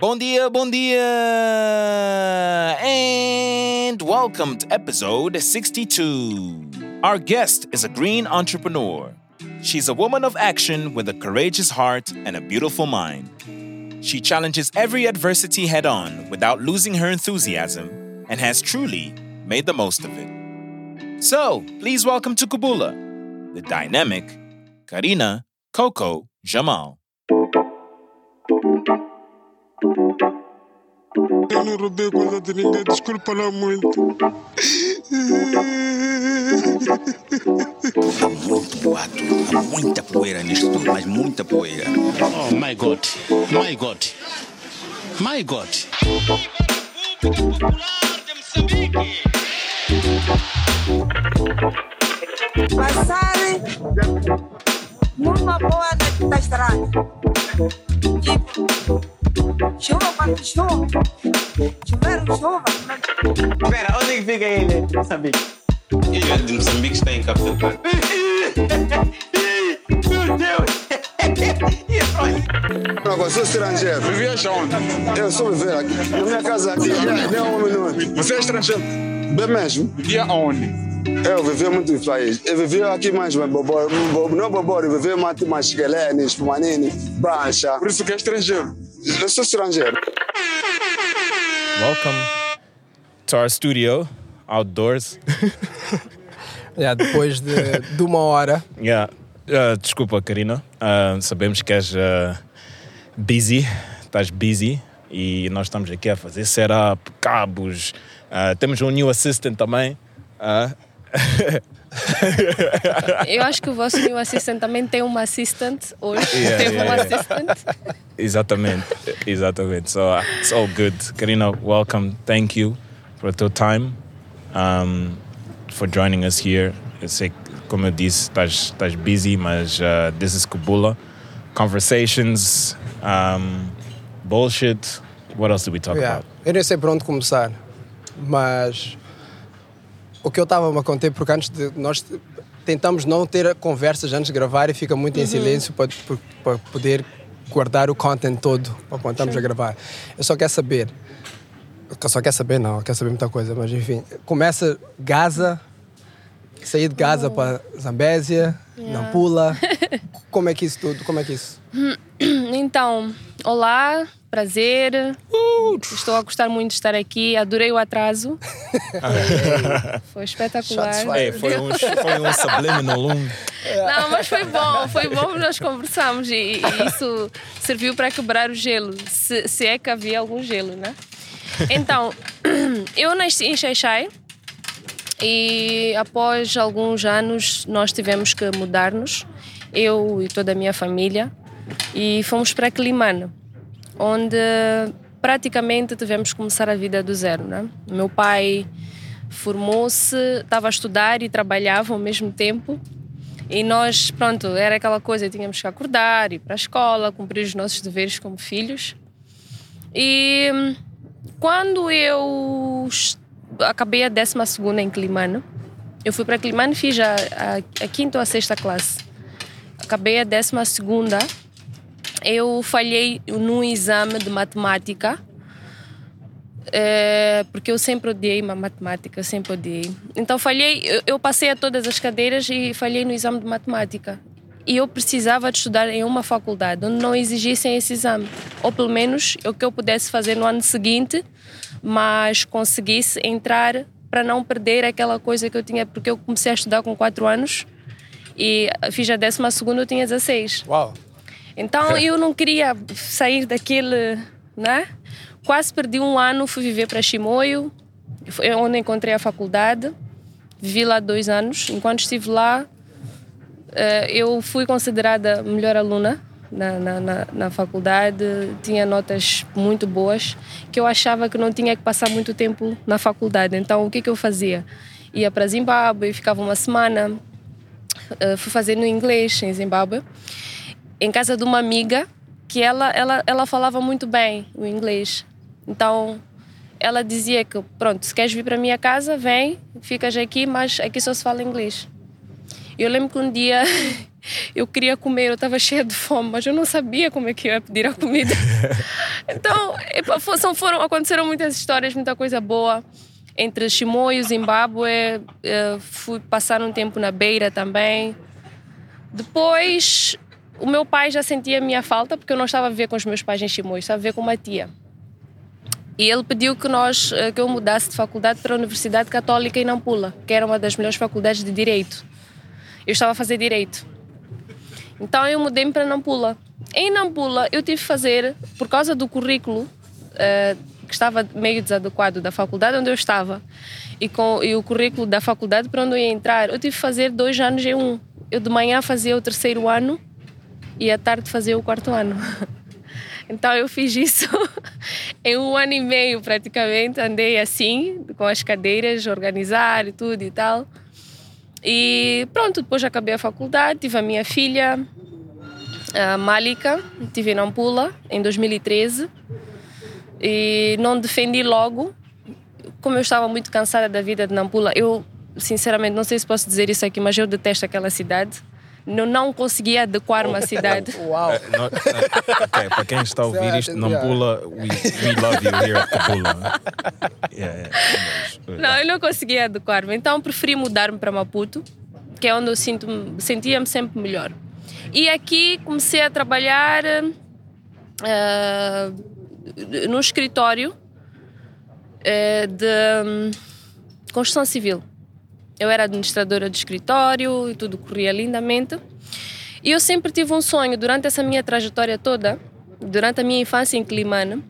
Bom dia, bom dia! And welcome to episode 62. Our guest is a green entrepreneur. She's a woman of action with a courageous heart and a beautiful mind. She challenges every adversity head on without losing her enthusiasm and has truly made the most of it. So, please welcome to Kubula, the dynamic Karina Coco Jamal. Eu não roubei coisa de ninguém, desculpa lá muito. Há muito boato, há muita poeira nisto tudo, mas muita poeira. Oh my God, my God, my God. passarem numa boa da, da estrada. Chuva chuva, chuva. Espera, onde é que fica ele? Moçambique. Ilha de Moçambique está em Cabo Delgado. Meu Deus! Sou estrangeiro. Vivias onde? Eu sou viver aqui. Na minha casa aqui, já nem um minuto. Você é estrangeiro? Bem mesmo. Vivia onde? Eu vivi muito em país. Eu vivi aqui mais, mas bobor, bo- não bobor, eu vivi mais, mais Guelenes, Pumanini, Bancha. Por isso que é estrangeiro. Eu sou estrangeiro. Welcome to our studio outdoors. Yeah, depois de, de uma hora. Yeah. Uh, desculpa, Karina. Uh, sabemos que és uh, busy, estás busy e nós estamos aqui a fazer setup, cabos. Uh, temos um new assistant também. Uh, Eu acho que o vosso new assistant também tem uma assistant hoje. Yeah, Teve yeah, um yeah. assistant. exatamente, exatamente. So uh, it's all good. Karina, welcome. Thank you for your time, um, for joining us here. Eu sei que, como eu disse, estás, estás busy, mas uh, this is Kubula. Conversations, um, bullshit. What else did we talk Yeah. about? Eu nem sei por onde começar, mas o que eu estava a contar, porque antes de nós tentamos não ter conversas antes de gravar e fica muito em silêncio para, poder guardar o content todo para quando estamos a gravar. Eu só quero saber, eu só quero saber não, eu quero saber muita coisa, mas enfim, começa Gaza, sair de Gaza para Zambésia, Nampula, como é que isso tudo, como é que isso? Então, olá, prazer. Estou a gostar muito de estar aqui. Adorei o atraso. Foi espetacular. Shots fired. Hey, foi um, foi um subliminal um. Não, mas foi bom, foi bom, nós conversamos e, e isso serviu para quebrar o gelo, se, se é que havia algum gelo, né? Então, eu nasci em Xaixai e após alguns anos nós tivemos que mudar-nos, eu e toda a minha família, e fomos para Climane, onde praticamente tivemos que começar a vida do zero, né? Meu pai formou-se, estava a estudar e trabalhava ao mesmo tempo. E nós, pronto, era aquela coisa, tínhamos que acordar, ir para a escola, cumprir os nossos deveres como filhos. E hum, quando eu acabei a 12 em Climane, eu fui para Climane e fiz a, a, a quinta ou a sexta classe. Acabei a 12 eu falhei num exame de matemática é, porque eu sempre odiei matemática, sempre odiei. Então falhei, eu, eu passei a todas as cadeiras e falhei no exame de matemática. E eu precisava de estudar em uma faculdade onde não exigissem esse exame. Ou pelo menos o que eu pudesse fazer no ano seguinte, mas conseguisse entrar para não perder aquela coisa que eu tinha, porque eu comecei a estudar com 4 anos e fiz a 12 segunda, eu tinha 16. Uau! Então eu não queria sair daquele, né? Quase perdi um ano, fui viver para Chimoio, foi onde encontrei a faculdade. Vivi lá dois anos. Enquanto estive lá, eh, eu fui considerada melhor aluna na, na, na, na faculdade. Tinha notas muito boas, que eu achava que não tinha que passar muito tempo na faculdade. Então o que, que eu fazia? Ia para Zimbábue, ficava uma semana. eh, fui fazer no inglês em Zimbábue em casa de uma amiga que ela, ela, ela falava muito bem o inglês. Então, ela dizia que, pronto, se queres vir para minha casa, vem, ficas aqui, mas aqui só se fala inglês. Eu lembro que um dia eu queria comer, eu estava cheia de fome, mas eu não sabia como é que eu ia pedir a comida. então, epa, fo- são, foram, aconteceram muitas histórias, muita coisa boa. Entre Chimoio, Zimbábue, eh, fui passar um tempo na Beira também. Depois, o meu pai já sentia a minha falta, porque eu não estava a viver com os meus pais em Chimoio, estava a viver com uma tia. E ele pediu que, nós, eh, que eu mudasse de faculdade para a Universidade Católica em Nampula, que era uma das melhores faculdades de Direito. Eu estava a fazer Direito. Então eu mudei-me para Nampula. Em Nampula eu tive que fazer, por causa do currículo, eh, que estava meio desadequado da faculdade onde eu estava, e, com, e o currículo da faculdade para onde eu ia entrar, eu tive que fazer dois anos em um. Eu de manhã fazia o terceiro ano e à tarde fazia o quarto ano. Então eu fiz isso em um ano e meio praticamente. Andei assim, com as cadeiras, organizar e tudo e tal. E pronto, depois acabei a faculdade, tive a minha filha, a Malika, tive em Nampula em 2013. E não defendi logo, como eu estava muito cansada da vida de Nampula. Eu, sinceramente, não sei se posso dizer isso aqui, mas eu detesto aquela cidade. Eu não conseguia adequar-me à cidade. Uau! Eh, não- eh, ok, para quem está a ouvir isto, não pula, we, we love you here at Kabula. Yeah, Não, eu não conseguia adequar-me. Então preferi mudar-me para Maputo, que é onde eu sinto sentia-me sempre melhor. E aqui comecei a trabalhar eh, no escritório eh, de hum, construção civil. Eu era administradora de escritório e tudo corria lindamente. E eu sempre tive um sonho, durante essa minha trajetória toda, durante a minha infância em Climane,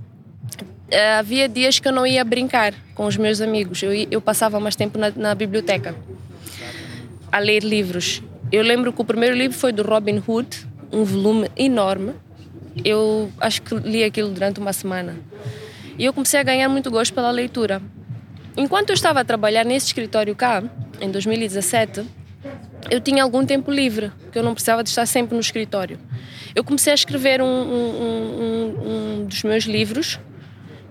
eh, havia dias que eu não ia brincar com os meus amigos. Eu, eu passava mais tempo na, na biblioteca a ler livros. Eu lembro que o primeiro livro foi do Robin Hood, um volume enorme. Eu acho que li aquilo durante uma semana. E eu comecei a ganhar muito gosto pela leitura. Enquanto eu estava a trabalhar nesse escritório cá, em 2017, eu tinha algum tempo livre, porque eu não precisava de estar sempre no escritório. Eu comecei a escrever um, um- um- um- dos meus livros,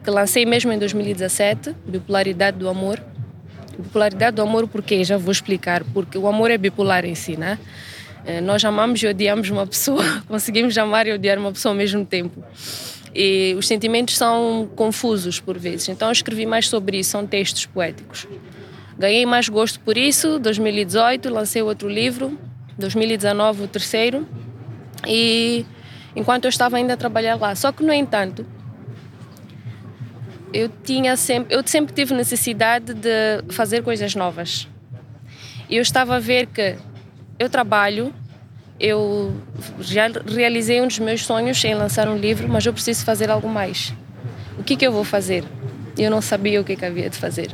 que lancei mesmo em 2017, Bipolaridade do Amor. Bipolaridade do amor, por quê? Já vou explicar. Porque o amor é bipolar em si, né? Eh, Nós amamos e odiamos uma pessoa, conseguimos amar e odiar uma pessoa ao mesmo tempo. E os sentimentos são confusos por vezes. Então escrevi mais sobre isso, são textos poéticos. Ganhei mais gosto por isso. 2018 lancei outro livro, 2019 o terceiro. E enquanto eu estava ainda a trabalhar lá. Só que no entanto, eu tinha sempre, eu sempre tive necessidade de fazer coisas novas. E eu estava a ver que eu trabalho, eu já realizei um dos meus sonhos em lançar um livro, mas eu preciso fazer algo mais. O que que eu vou fazer? Eu não sabia o que que havia de fazer.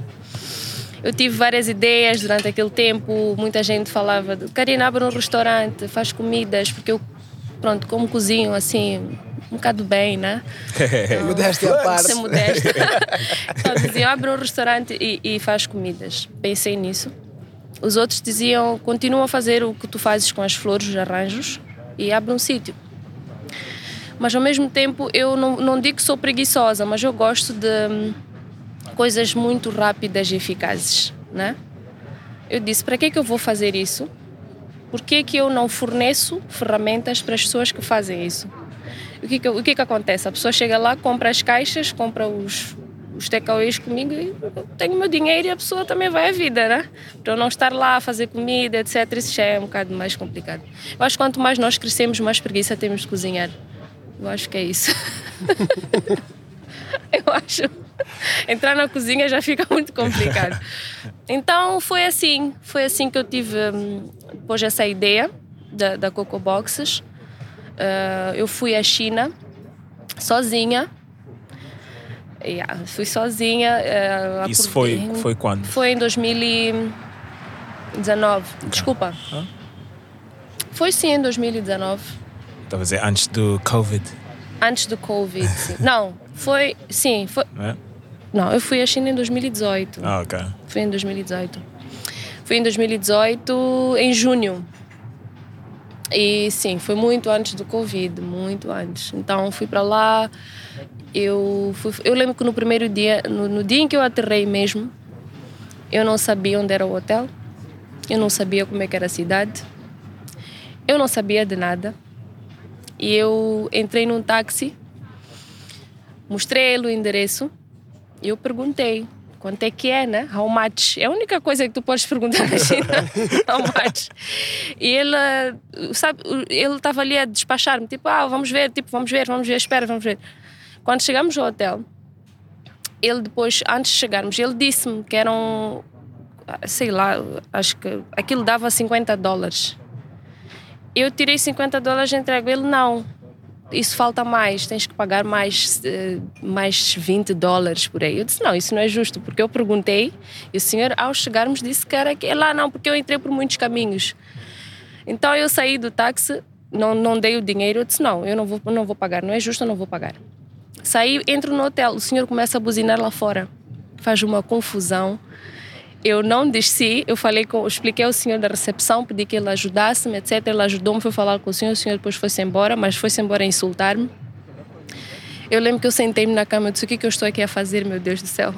Eu tive várias ideias durante aquele tempo, muita gente falava, de, Karina, abre um restaurante, faz comidas, porque eu, pronto, como cozinho assim, um bocado bem, né? Modéstia à parte. Ser modesta. então diziam, abre um restaurante e, e faz comidas. Pensei nisso. Os outros diziam, continua a fazer o que tu fazes com as flores, os arranjos, e abre um sítio. Mas ao mesmo tempo, eu não, não digo que sou preguiçosa, mas eu gosto de hum, coisas muito rápidas e eficazes, né? Eu disse, para que é que eu vou fazer isso? Por que é que eu não forneço ferramentas para as pessoas que fazem isso? O que, que, o que que acontece? A pessoa chega lá, compra as caixas, compra os, os takeaways comigo e tenho meu dinheiro e a pessoa também vai à vida, né? Para eu não estar lá a fazer comida, etc. Isso já é um bocado mais complicado. Eu acho que quanto mais nós crescemos, mais preguiça temos de cozinhar. Eu acho que é isso. eu acho. Entrar na cozinha já fica muito complicado. Então foi assim, foi assim que eu tive hum, depois essa ideia da, da Coco Boxes. Uh, eu fui à China sozinha. Yeah, fui sozinha. uh, Isso foi, foi quando? Foi em 2019. Desculpa. Foi sim em 2019. Estava a dizer antes do Covid. Antes do Covid. sim. Não, foi. Sim, foi. não é? Não, eu fui à China em 2018. Ah, ok. Foi em 2018. Fui em 2018, em junho. E sim, foi muito antes do Covid, muito antes. Então fui para lá. Eu, fui, eu lembro que no primeiro dia, no, no dia em que eu aterrei mesmo, eu não sabia onde era o hotel. Eu não sabia como é que era a cidade. Eu não sabia de nada. E eu entrei num táxi, mostrei ele o endereço e eu perguntei quanto é que é, né? How much? É a única coisa que tu podes perguntar na China. How much? E ele, sabe, ele estava ali a despachar-me, tipo, ah, vamos ver, tipo, vamos ver, vamos ver, espera, vamos ver. Quando chegamos ao hotel, ele depois, antes de chegarmos, ele disse-me que eram, sei lá, acho que aquilo dava 50 dólares. Eu tirei 50 dólares e entrego ele, não isso falta mais, tens que pagar mais, eh, mais 20 dólares por aí. Eu disse, não, isso não é justo, porque eu perguntei e o senhor, ao chegarmos, disse que era que lá não, porque eu entrei por muitos caminhos. Então eu saí do táxi, não, não dei o dinheiro, eu disse, não, eu não vou, não vou pagar, não é justo, eu não vou pagar. Saí, entro no hotel, o senhor começa a buzinar lá fora, faz uma confusão eu não desci, eu falei com, expliquei ao senhor da recepção, pedi que ele ajudasse-me, etc. Ele ajudou-me, foi falar com o senhor, o senhor depois foi-se embora, mas foi-se embora insultar-me. Eu lembro que eu sentei-me na cama e disse: O que, que eu estou aqui a fazer, meu Deus do céu?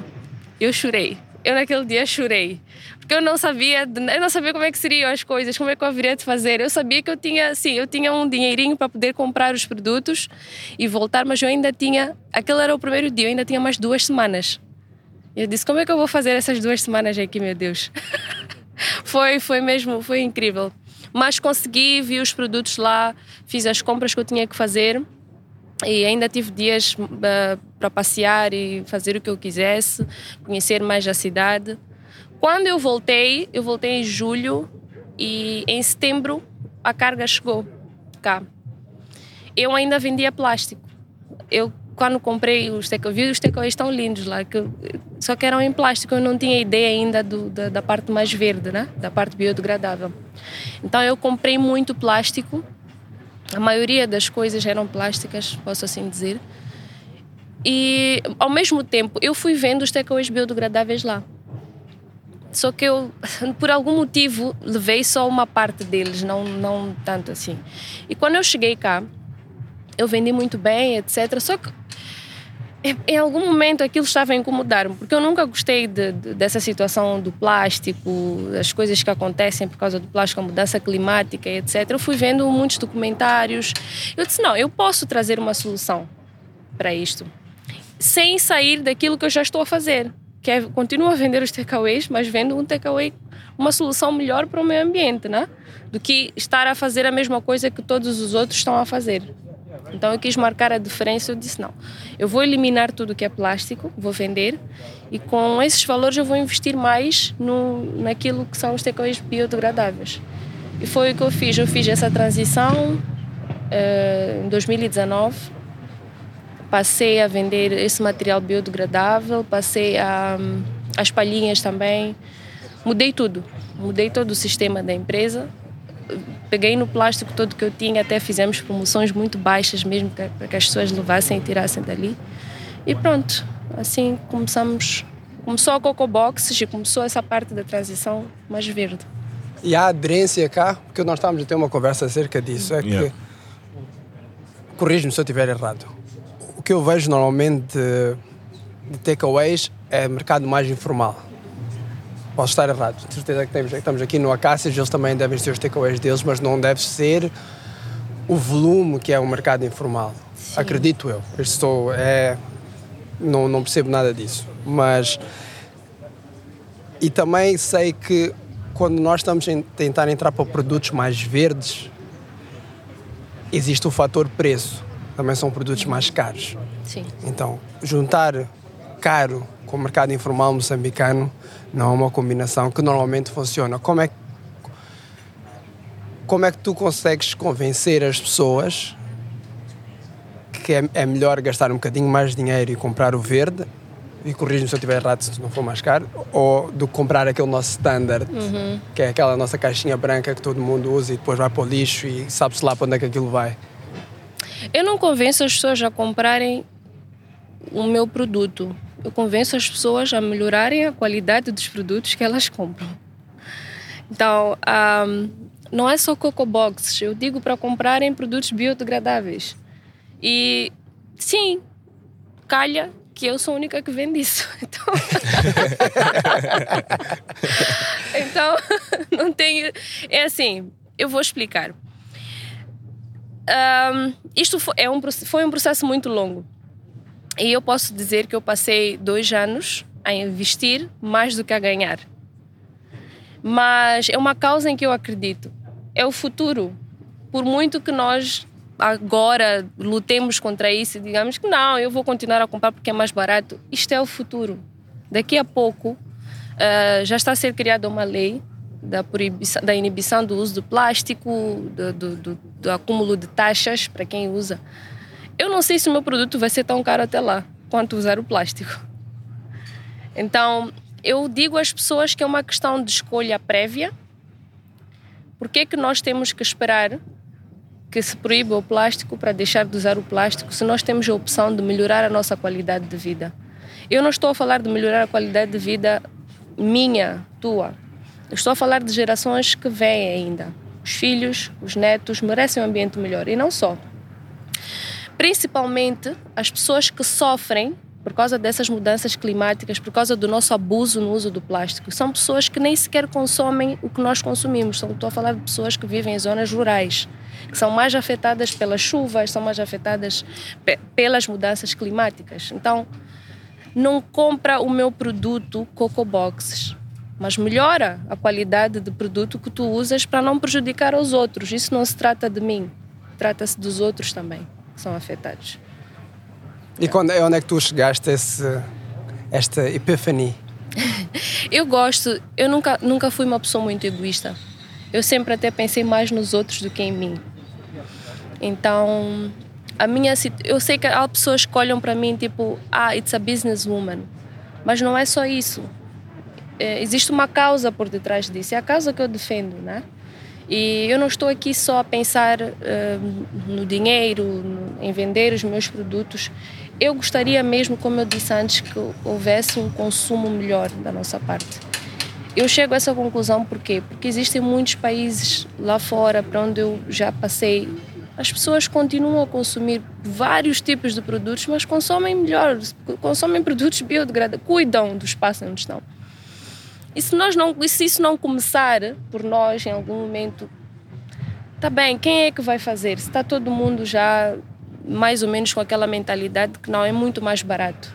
Eu chorei. Eu naquele dia chorei. Porque eu não sabia, eu não sabia como é que seriam as coisas, como é que eu haveria de fazer. Eu sabia que eu tinha, sim, eu tinha um dinheirinho para poder comprar os produtos e voltar, mas eu ainda tinha, aquele era o primeiro dia, eu ainda tinha mais duas semanas eu disse, como é que eu vou fazer essas duas semanas aqui, meu Deus? foi, foi mesmo, foi incrível. Mas consegui, vi os produtos lá, fiz as compras que eu tinha que fazer e ainda tive dias uh, para passear e fazer o que eu quisesse, conhecer mais a cidade. Quando eu voltei, eu voltei em julho e em setembro a carga chegou cá. Eu ainda vendia plástico. Eu quando comprei os takeaways, os takeaways estão lindos lá, que, só que eram em plástico, eu não tinha ideia ainda do, da, da, parte mais verde, né? da parte biodegradável. Então eu comprei muito plástico, a maioria das coisas eram plásticas, posso assim dizer, e ao mesmo tempo eu fui vendo os takeaways biodegradáveis lá. Só que eu, por algum motivo, levei só uma parte deles, não, não tanto assim. E quando eu cheguei cá, eu vendi muito bem, etc. Só que em algum momento aquilo estava a incomodar-me, porque eu nunca gostei de, de, dessa situação do plástico, das coisas que acontecem por causa do plástico, a mudança climática, etc. Eu fui vendo muitos documentários. Eu disse: não, eu posso trazer uma solução para isto, sem sair daquilo que eu já estou a fazer, que é continuo a vender os takeaways, mas vendo um takeaway, uma solução melhor para o meio ambiente, né? do que estar a fazer a mesma coisa que todos os outros estão a fazer. Então eu quis marcar a diferença. Eu disse: não, eu vou eliminar tudo que é plástico, vou vender e com esses valores eu vou investir mais no, naquilo que são os takeaways biodegradáveis. E foi o que eu fiz. Eu fiz essa transição uh, em 2019. Passei a vender esse material biodegradável, passei a as palhinhas também. Mudei tudo. Mudei todo o sistema da empresa peguei no plástico todo que eu tinha, até fizemos promoções muito baixas mesmo para que as pessoas levassem e tirassem dali. E pronto, assim começamos. Começou a Coco Boxes e começou essa parte da transição mais verde. E a aderência cá, porque nós estávamos a ter uma conversa acerca disso, é que. Yeah. Corrijo-me se eu estiver errado. O que eu vejo normalmente de, de takeaways é mercado mais informal Posso estar errado, de certeza que temos, estamos aqui no Acácias, eles também devem ter os takeaways deles, mas não deve ser o volume que é o mercado informal. Sim. Acredito eu. eu estou, é, não, não percebo nada disso. Mas. E também sei que quando nós estamos a tentar entrar para produtos mais verdes, existe o fator preço. Também são produtos mais caros. Sim. Então, juntar caro com o mercado informal moçambicano não é uma combinação que normalmente funciona. Como é, como é que tu consegues convencer as pessoas que é, é melhor gastar um bocadinho mais dinheiro e comprar o verde e corrijo-me se eu estiver errado se não for mais caro, ou do que comprar aquele nosso standard, uhum. que é aquela nossa caixinha branca que todo mundo usa e depois vai para o lixo e sabe-se lá para onde é que aquilo vai. Eu não convenço as pessoas a comprarem o meu produto eu convenço as pessoas a melhorarem a qualidade dos produtos que elas compram. Então, um, não é só Coco Boxes, eu digo para comprarem produtos biodegradáveis. E sim, calha que eu sou a única que vende isso. Então, Então, não tenho. É assim, eu vou explicar. Ahm, isto foi, é um, foi um processo muito longo. E eu posso dizer que eu passei dois anos a investir mais do que a ganhar. Mas é uma causa em que eu acredito. É o futuro. Por muito que nós agora lutemos contra isso e digamos que não, eu vou continuar a comprar porque é mais barato, isto é o futuro. Daqui a pouco ah, já está a ser criada uma lei da, proibição, da inibição do uso do plástico, do, do, do- do acúmulo de taxas para quem usa. Eu não sei se o meu produto vai ser tão caro até lá quanto usar o plástico. Então, eu digo às pessoas que é uma questão de escolha prévia. Por que, que nós temos que esperar que se proíba o plástico para deixar de usar o plástico se nós temos a opção de melhorar a nossa qualidade de vida? Eu não estou a falar de melhorar a qualidade de vida minha, tua. Estou a falar de gerações que vêm ainda. Os filhos, os netos merecem um ambiente melhor. E não só. Principalmente as pessoas que sofrem por causa dessas mudanças climáticas, por causa do nosso abuso no uso do plástico. São pessoas que nem sequer consomem o que nós consumimos. São- Estou a falar de pessoas que vivem em zonas rurais, que são mais afetadas pelas chuvas, são mais afetadas pe- pelas mudanças climáticas. Então, não compra o meu produto Coco Boxes, mas melhora a qualidade do produto que tu usas para não prejudicar os outros. Isso não se trata de mim, trata-se dos outros também que são afetados. E quando, onde é que tu chegaste a esse, esta epifania? Eu gosto, eu nunca, nunca fui uma pessoa muito egoísta. Eu sempre até pensei mais nos outros do que em mim. Então, a minha eu sei que há pessoas que olham para mim tipo, ah, it's a businesswoman. Mas não é só isso. É, existe uma causa por detrás disso. É a causa que eu defendo, né? E eu não estou aqui só a pensar eh, no dinheiro, no- em vender os meus produtos. Eu gostaria mesmo, como eu disse antes, que houvesse um consumo melhor da nossa parte. Eu chego a essa conclusão por quê? Porque existem muitos países lá fora para onde eu já passei. As pessoas continuam a consumir vários tipos de produtos, mas consomem melhor, consomem produtos biodegradáveis, cuidam do espaço onde estão. E se, nós não, se isso não começar por nós em algum momento, tá bem, quem é que vai fazer? Se está todo mundo já mais ou menos com aquela mentalidade que não é muito mais barato.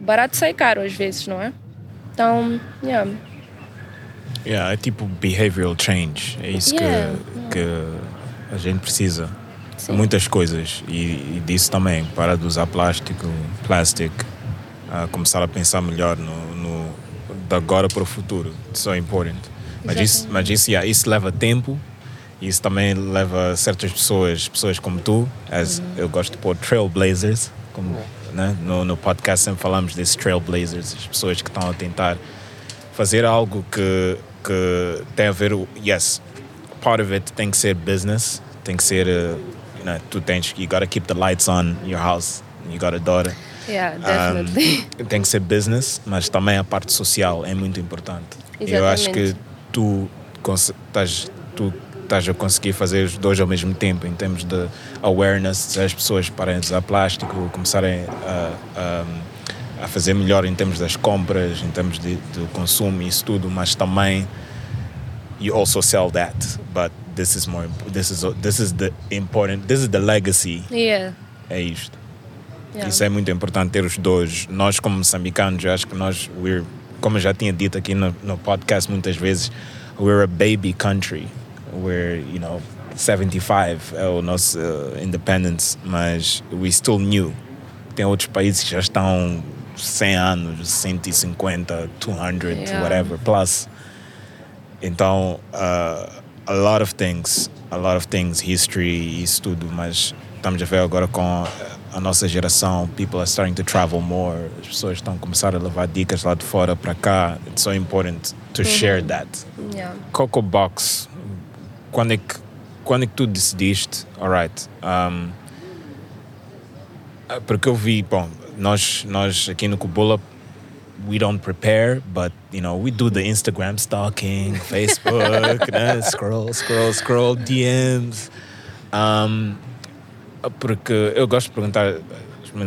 Barato sai caro às vezes, não é? Então, yeah. Yeah, é tipo behavioral change. É isso Yeah. que, que a gente precisa. Muitas coisas. E, e disso também. Parar de usar plástico, plastic. ah, começar a pensar melhor no, no de agora para o futuro. It's so important. Mas isso, mas isso, yeah, isso leva tempo. Isso também leva certas pessoas, pessoas como tu, as, eu gosto de pôr trailblazers, como, né? no, no podcast sempre falamos desses trailblazers, as pessoas que estão a tentar fazer algo que, que tem a ver, yes, part of it tem que ser business, tem que ser, uh, you know, tu tens, you gotta keep the lights on in your house, you got a daughter. Yeah, Um, definitely. tem que ser business, mas também a parte social é muito importante. E Eu acho que Exatamente. tu estás tu estás a conseguir fazer os dois ao mesmo tempo, em termos de awareness, as pessoas pararem de usar plástico, começarem a, a, a fazer melhor em termos das compras, em termos de, do consumo e isso tudo, mas também you also sell that, but this is more this is this is the important this is the legacy Yeah. é isto. Yeah. Isso é muito importante ter os dois. Nós, como moçambicanos, eu acho que nós, we're, como eu já tinha dito aqui no, no podcast muitas vezes, we're a baby country. We're, you know, 75 é o nosso uh, independence, mas we still new. Tem outros países que já estão 100 anos, 150, 200, Yeah. whatever, plus. Então, uh, a lot of things, a lot of things, history, isso tudo, mas estamos a ver agora com a, nossa geração, people are starting to travel more, as pessoas estão a começar a levar dicas lá de fora para cá. It's so important to share that. Yeah. Coco Box, quando é que, quando é que tu decidiste, alright, um, ah, porque eu vi, bom, nós, nós aqui no Kubula, we don't prepare, but, you know, we do the Instagram stalking, Facebook, né? scroll, scroll, scroll, DMs. Um, porque eu gosto de perguntar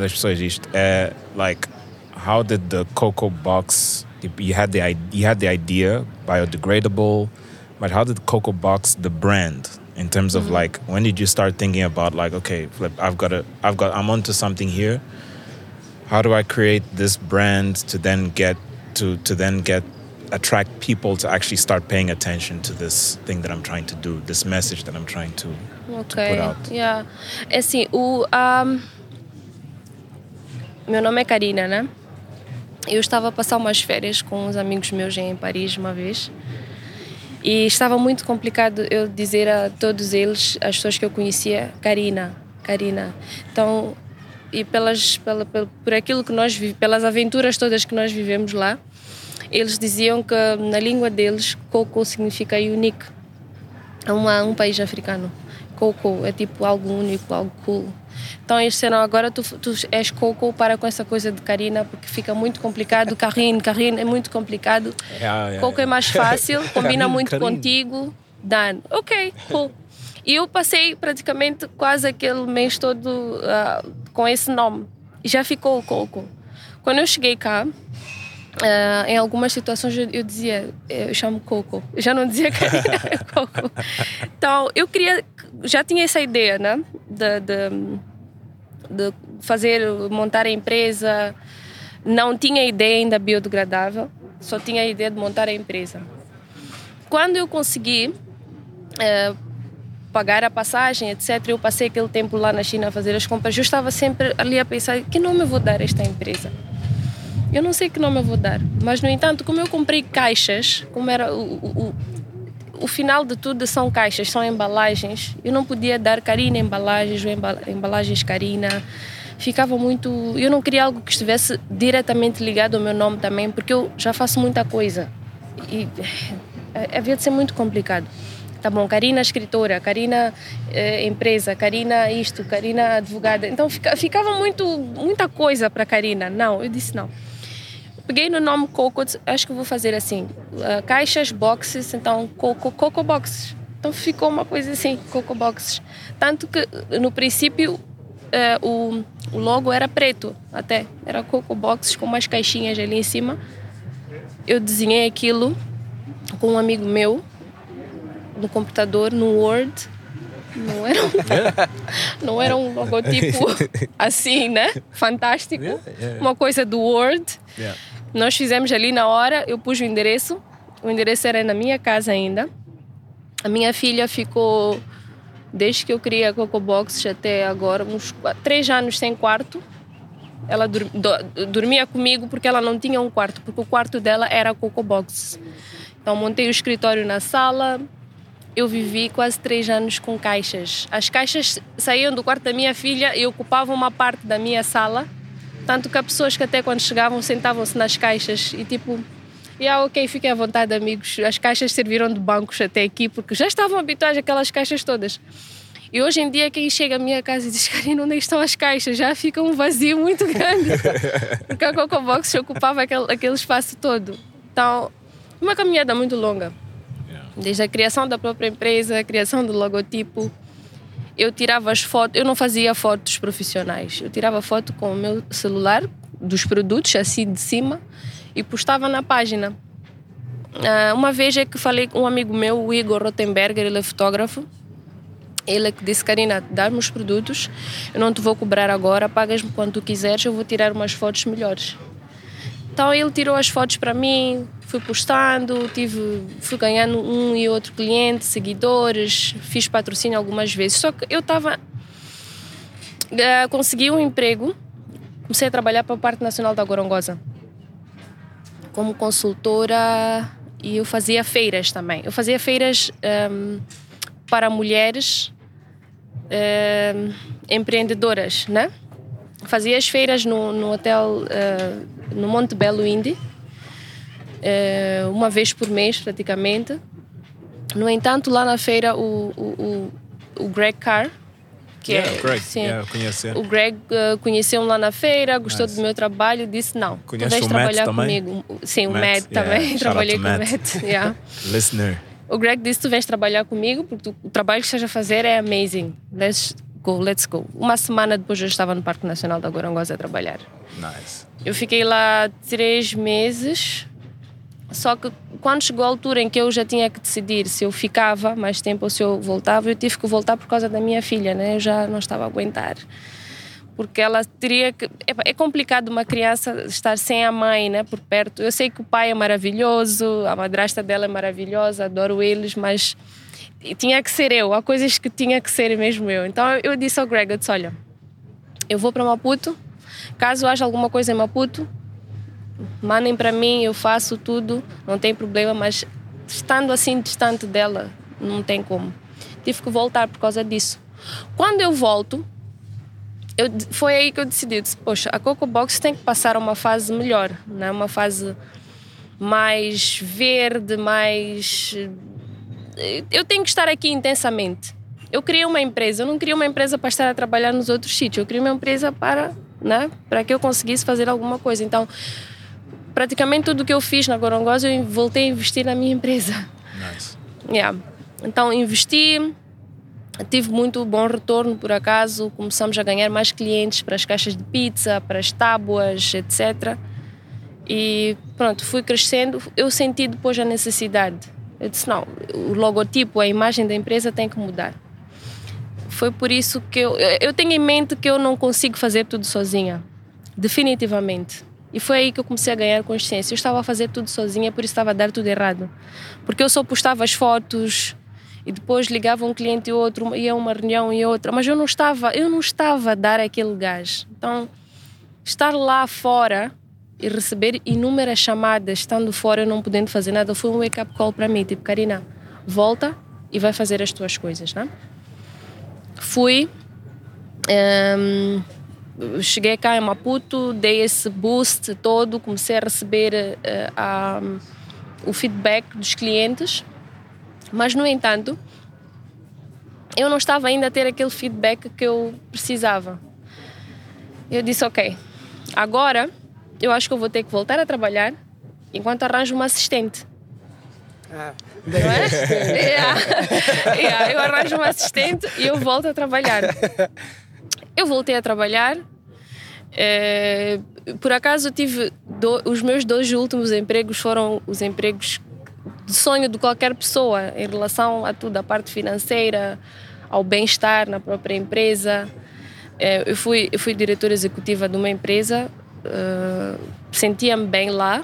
às pessoas isto, é, like, how did the cocoa box? You had the you had the idea, biodegradable, but how did cocoa box the brand in terms of mm-hmm. like when did you start thinking about like okay, flip, I've got a, I've got, I'm onto something here. How do I create this brand to then get to to then get attract people to actually start paying attention to this thing that I'm trying to do, this message that I'm trying to Ok. Yeah. É assim, o. ahm, meu nome é Karina, né? Eu estava a passar umas férias com uns amigos meus em Paris uma vez. E estava muito complicado eu dizer a todos eles, as pessoas que eu conhecia, Karina, Karina. Então, e pelas, pela, pel- por aquilo que nós pelas aventuras todas que nós vivemos lá, eles diziam que na língua deles, Coco significa unique uma, um país africano. Coco é tipo algo único, algo cool. Então eles disseram, agora tu, tu és Coco para com essa coisa de Karina, porque fica muito complicado. Karine, Karine é muito complicado. Coco é mais fácil, combina muito Karine. contigo. Dan, ok, cool. E eu passei praticamente quase aquele mês todo ah, com esse nome. Já ficou o Coco. Quando eu cheguei cá, ah, em algumas situações eu, eu dizia, eu chamo Coco. Eu já não dizia Karina, é Coco. Então, eu queria, já tinha essa ideia, né? De, de, de fazer, montar a empresa. Não tinha ideia ainda biodegradável, só tinha a ideia de montar a empresa. Quando eu consegui eh, pagar a passagem, etc., eu passei aquele tempo lá na China a fazer as compras, eu estava sempre ali a pensar: que nome eu vou dar a esta empresa? Eu não sei que nome eu vou dar, mas no entanto, como eu comprei caixas, como era o, o, o, final de tudo são caixas, são embalagens, eu não podia dar Karina embalagens ou embala- embalagens Karina. Ficava muito. Eu não queria algo que estivesse diretamente ligado ao meu nome também, porque eu já faço muita coisa. E eh, havia de ser muito complicado. Tá bom, Karina escritora, Karina eh, empresa, Karina isto, Karina advogada. Então fica, ficava muito, muita coisa para Karina. Não, eu disse não. Peguei no nome Coco, acho que vou fazer assim, ah, caixas, boxes, então Coco, Coco Boxes. Então ficou uma coisa assim, Coco Boxes. Tanto que no princípio eh, o, o logo era preto, até. Era Coco Boxes com umas caixinhas ali em cima. Eu desenhei aquilo com um amigo meu no computador, no Word. Não era um, não era um logotipo assim, né? Fantástico. Uma coisa do Word. Nós fizemos ali na hora, eu pus o endereço. O endereço era na minha casa ainda. A minha filha ficou, desde que eu criei a Coco Box até agora, uns três anos sem quarto. Ela dur- do- dormia comigo porque ela não tinha um quarto, porque o quarto dela era a Coco Box. Então montei o escritório na sala. Eu vivi quase três anos com caixas. As caixas saíam do quarto da minha filha e ocupavam uma parte da minha sala. Tanto que há pessoas que até quando chegavam sentavam-se nas caixas e tipo, yeah, ok, fiquem à vontade, amigos. As caixas serviram de bancos até aqui porque já estavam habituados àquelas caixas todas. E hoje em dia, quem chega à minha casa e diz: Karina, onde é estão as caixas? Já fica um vazio muito grande. porque a Coco Box ocupava aquele, aquele espaço todo. Então, uma caminhada muito longa. Desde a criação da própria empresa, a criação do logotipo. Eu tirava as fotos, eu não fazia fotos profissionais. Eu tirava foto com o meu celular dos produtos, assim de cima, e postava na página. Ah, uma vez é que falei com um amigo meu, o Igor Rottenberger, ele é fotógrafo. Ele é que disse, Karina, dá-me os produtos, eu não te vou cobrar agora, pagas-me quando tu quiseres, eu vou tirar umas fotos melhores. Então ele tirou as fotos para mim, fui postando, tive, fui ganhando um e outro cliente, seguidores, fiz patrocínio algumas vezes. Só que eu estava. eh, consegui um emprego, comecei a trabalhar para o Parque Nacional da Gorongosa como consultora e eu fazia feiras também. Eu fazia feiras ehm, para mulheres ehm, empreendedoras, né? Fazia as feiras no, no hotel eh, no Monte Belo Indy, uma vez por mês praticamente. No entanto, lá na feira o, o, o, o Greg Carr, que Yeah, é Greg. sim, Yeah, o Greg eh, conheceu-me lá na feira, gostou Nice. do meu trabalho disse: Não, tu Conhece vais o Matt trabalhar também? comigo. Sim, o Matt, Matt, yeah. também. Out Trabalhei com o Matt. Matt. yeah. Listener. O Greg disse: Tu vais trabalhas comigo porque o trabalho que estás a fazer é amazing. Deves go, let's go. Uma semana depois eu estava no Parque Nacional da Gorongosa a trabalhar. Nice. Eu fiquei lá três meses, só que quando chegou a altura em que eu já tinha que decidir se eu ficava mais tempo ou se eu voltava, eu tive que voltar por causa da minha filha, né? Eu já não estava a aguentar. Porque ela teria que. É complicado uma criança estar sem a mãe, né? Por perto. Eu sei que o pai é maravilhoso, a madrasta dela é maravilhosa, adoro eles, mas tinha que ser eu. Há coisas que tinha que ser mesmo eu. Então eu disse ao Greg: eu disse, olha, eu vou para Maputo, caso haja alguma coisa em Maputo, mandem para mim, eu faço tudo, não tem problema, mas estando assim distante dela, não tem como. Tive que voltar por causa disso. Quando eu volto, eu, foi aí que eu decidi, disse, poxa, a Coco Box tem que passar uma fase melhor, né? uma fase mais verde, mais... Eu tenho que estar aqui intensamente. Eu criei uma empresa, eu não criei uma empresa para estar a trabalhar nos outros sítios, eu criei uma empresa para, né? para que eu conseguisse fazer alguma coisa. Então, praticamente tudo que eu fiz na Gorongosa, eu voltei a investir na minha empresa. Nice. Yeah. Então investi, tive muito bom retorno por acaso, começamos a ganhar mais clientes para as caixas de pizza, para as tábuas, etc. E pronto, fui crescendo. Eu senti depois a necessidade. Eu disse: não, o logotipo, a imagem da empresa tem que mudar. Foi por isso que eu, eu tenho em mente que eu não consigo fazer tudo sozinha, definitivamente. E foi aí que eu comecei a ganhar consciência. Eu estava a fazer tudo sozinha, por isso estava a dar tudo errado. Porque eu só postava as fotos e depois ligava um cliente e outro, ia a uma reunião e outra, mas eu não estava, eu não estava a dar aquele gás. Então, estar lá fora e receber inúmeras chamadas, estando fora, eu não podendo fazer nada, foi um wake-up call para mim. Tipo, Karina, volta e vai fazer as tuas coisas, né? Fui. ehm, cheguei cá em Maputo, dei esse boost todo, comecei a receber eh, a- o feedback dos clientes, mas no entanto, eu não estava ainda a ter aquele feedback que eu precisava. Eu disse: Ok, agora eu acho que eu vou ter que voltar a trabalhar enquanto arranjo uma assistente. Ah, Não é? Yeah. Yeah, Eu arranjo uma assistente e eu volto a trabalhar. Eu voltei a trabalhar. eh, por acaso tive do- os meus dois últimos empregos foram os empregos de sonho de qualquer pessoa em relação a tudo, a parte financeira, ao bem-estar na própria empresa. Eh, eu fui eu fui diretora executiva de uma empresa, eh, sentia-me bem lá,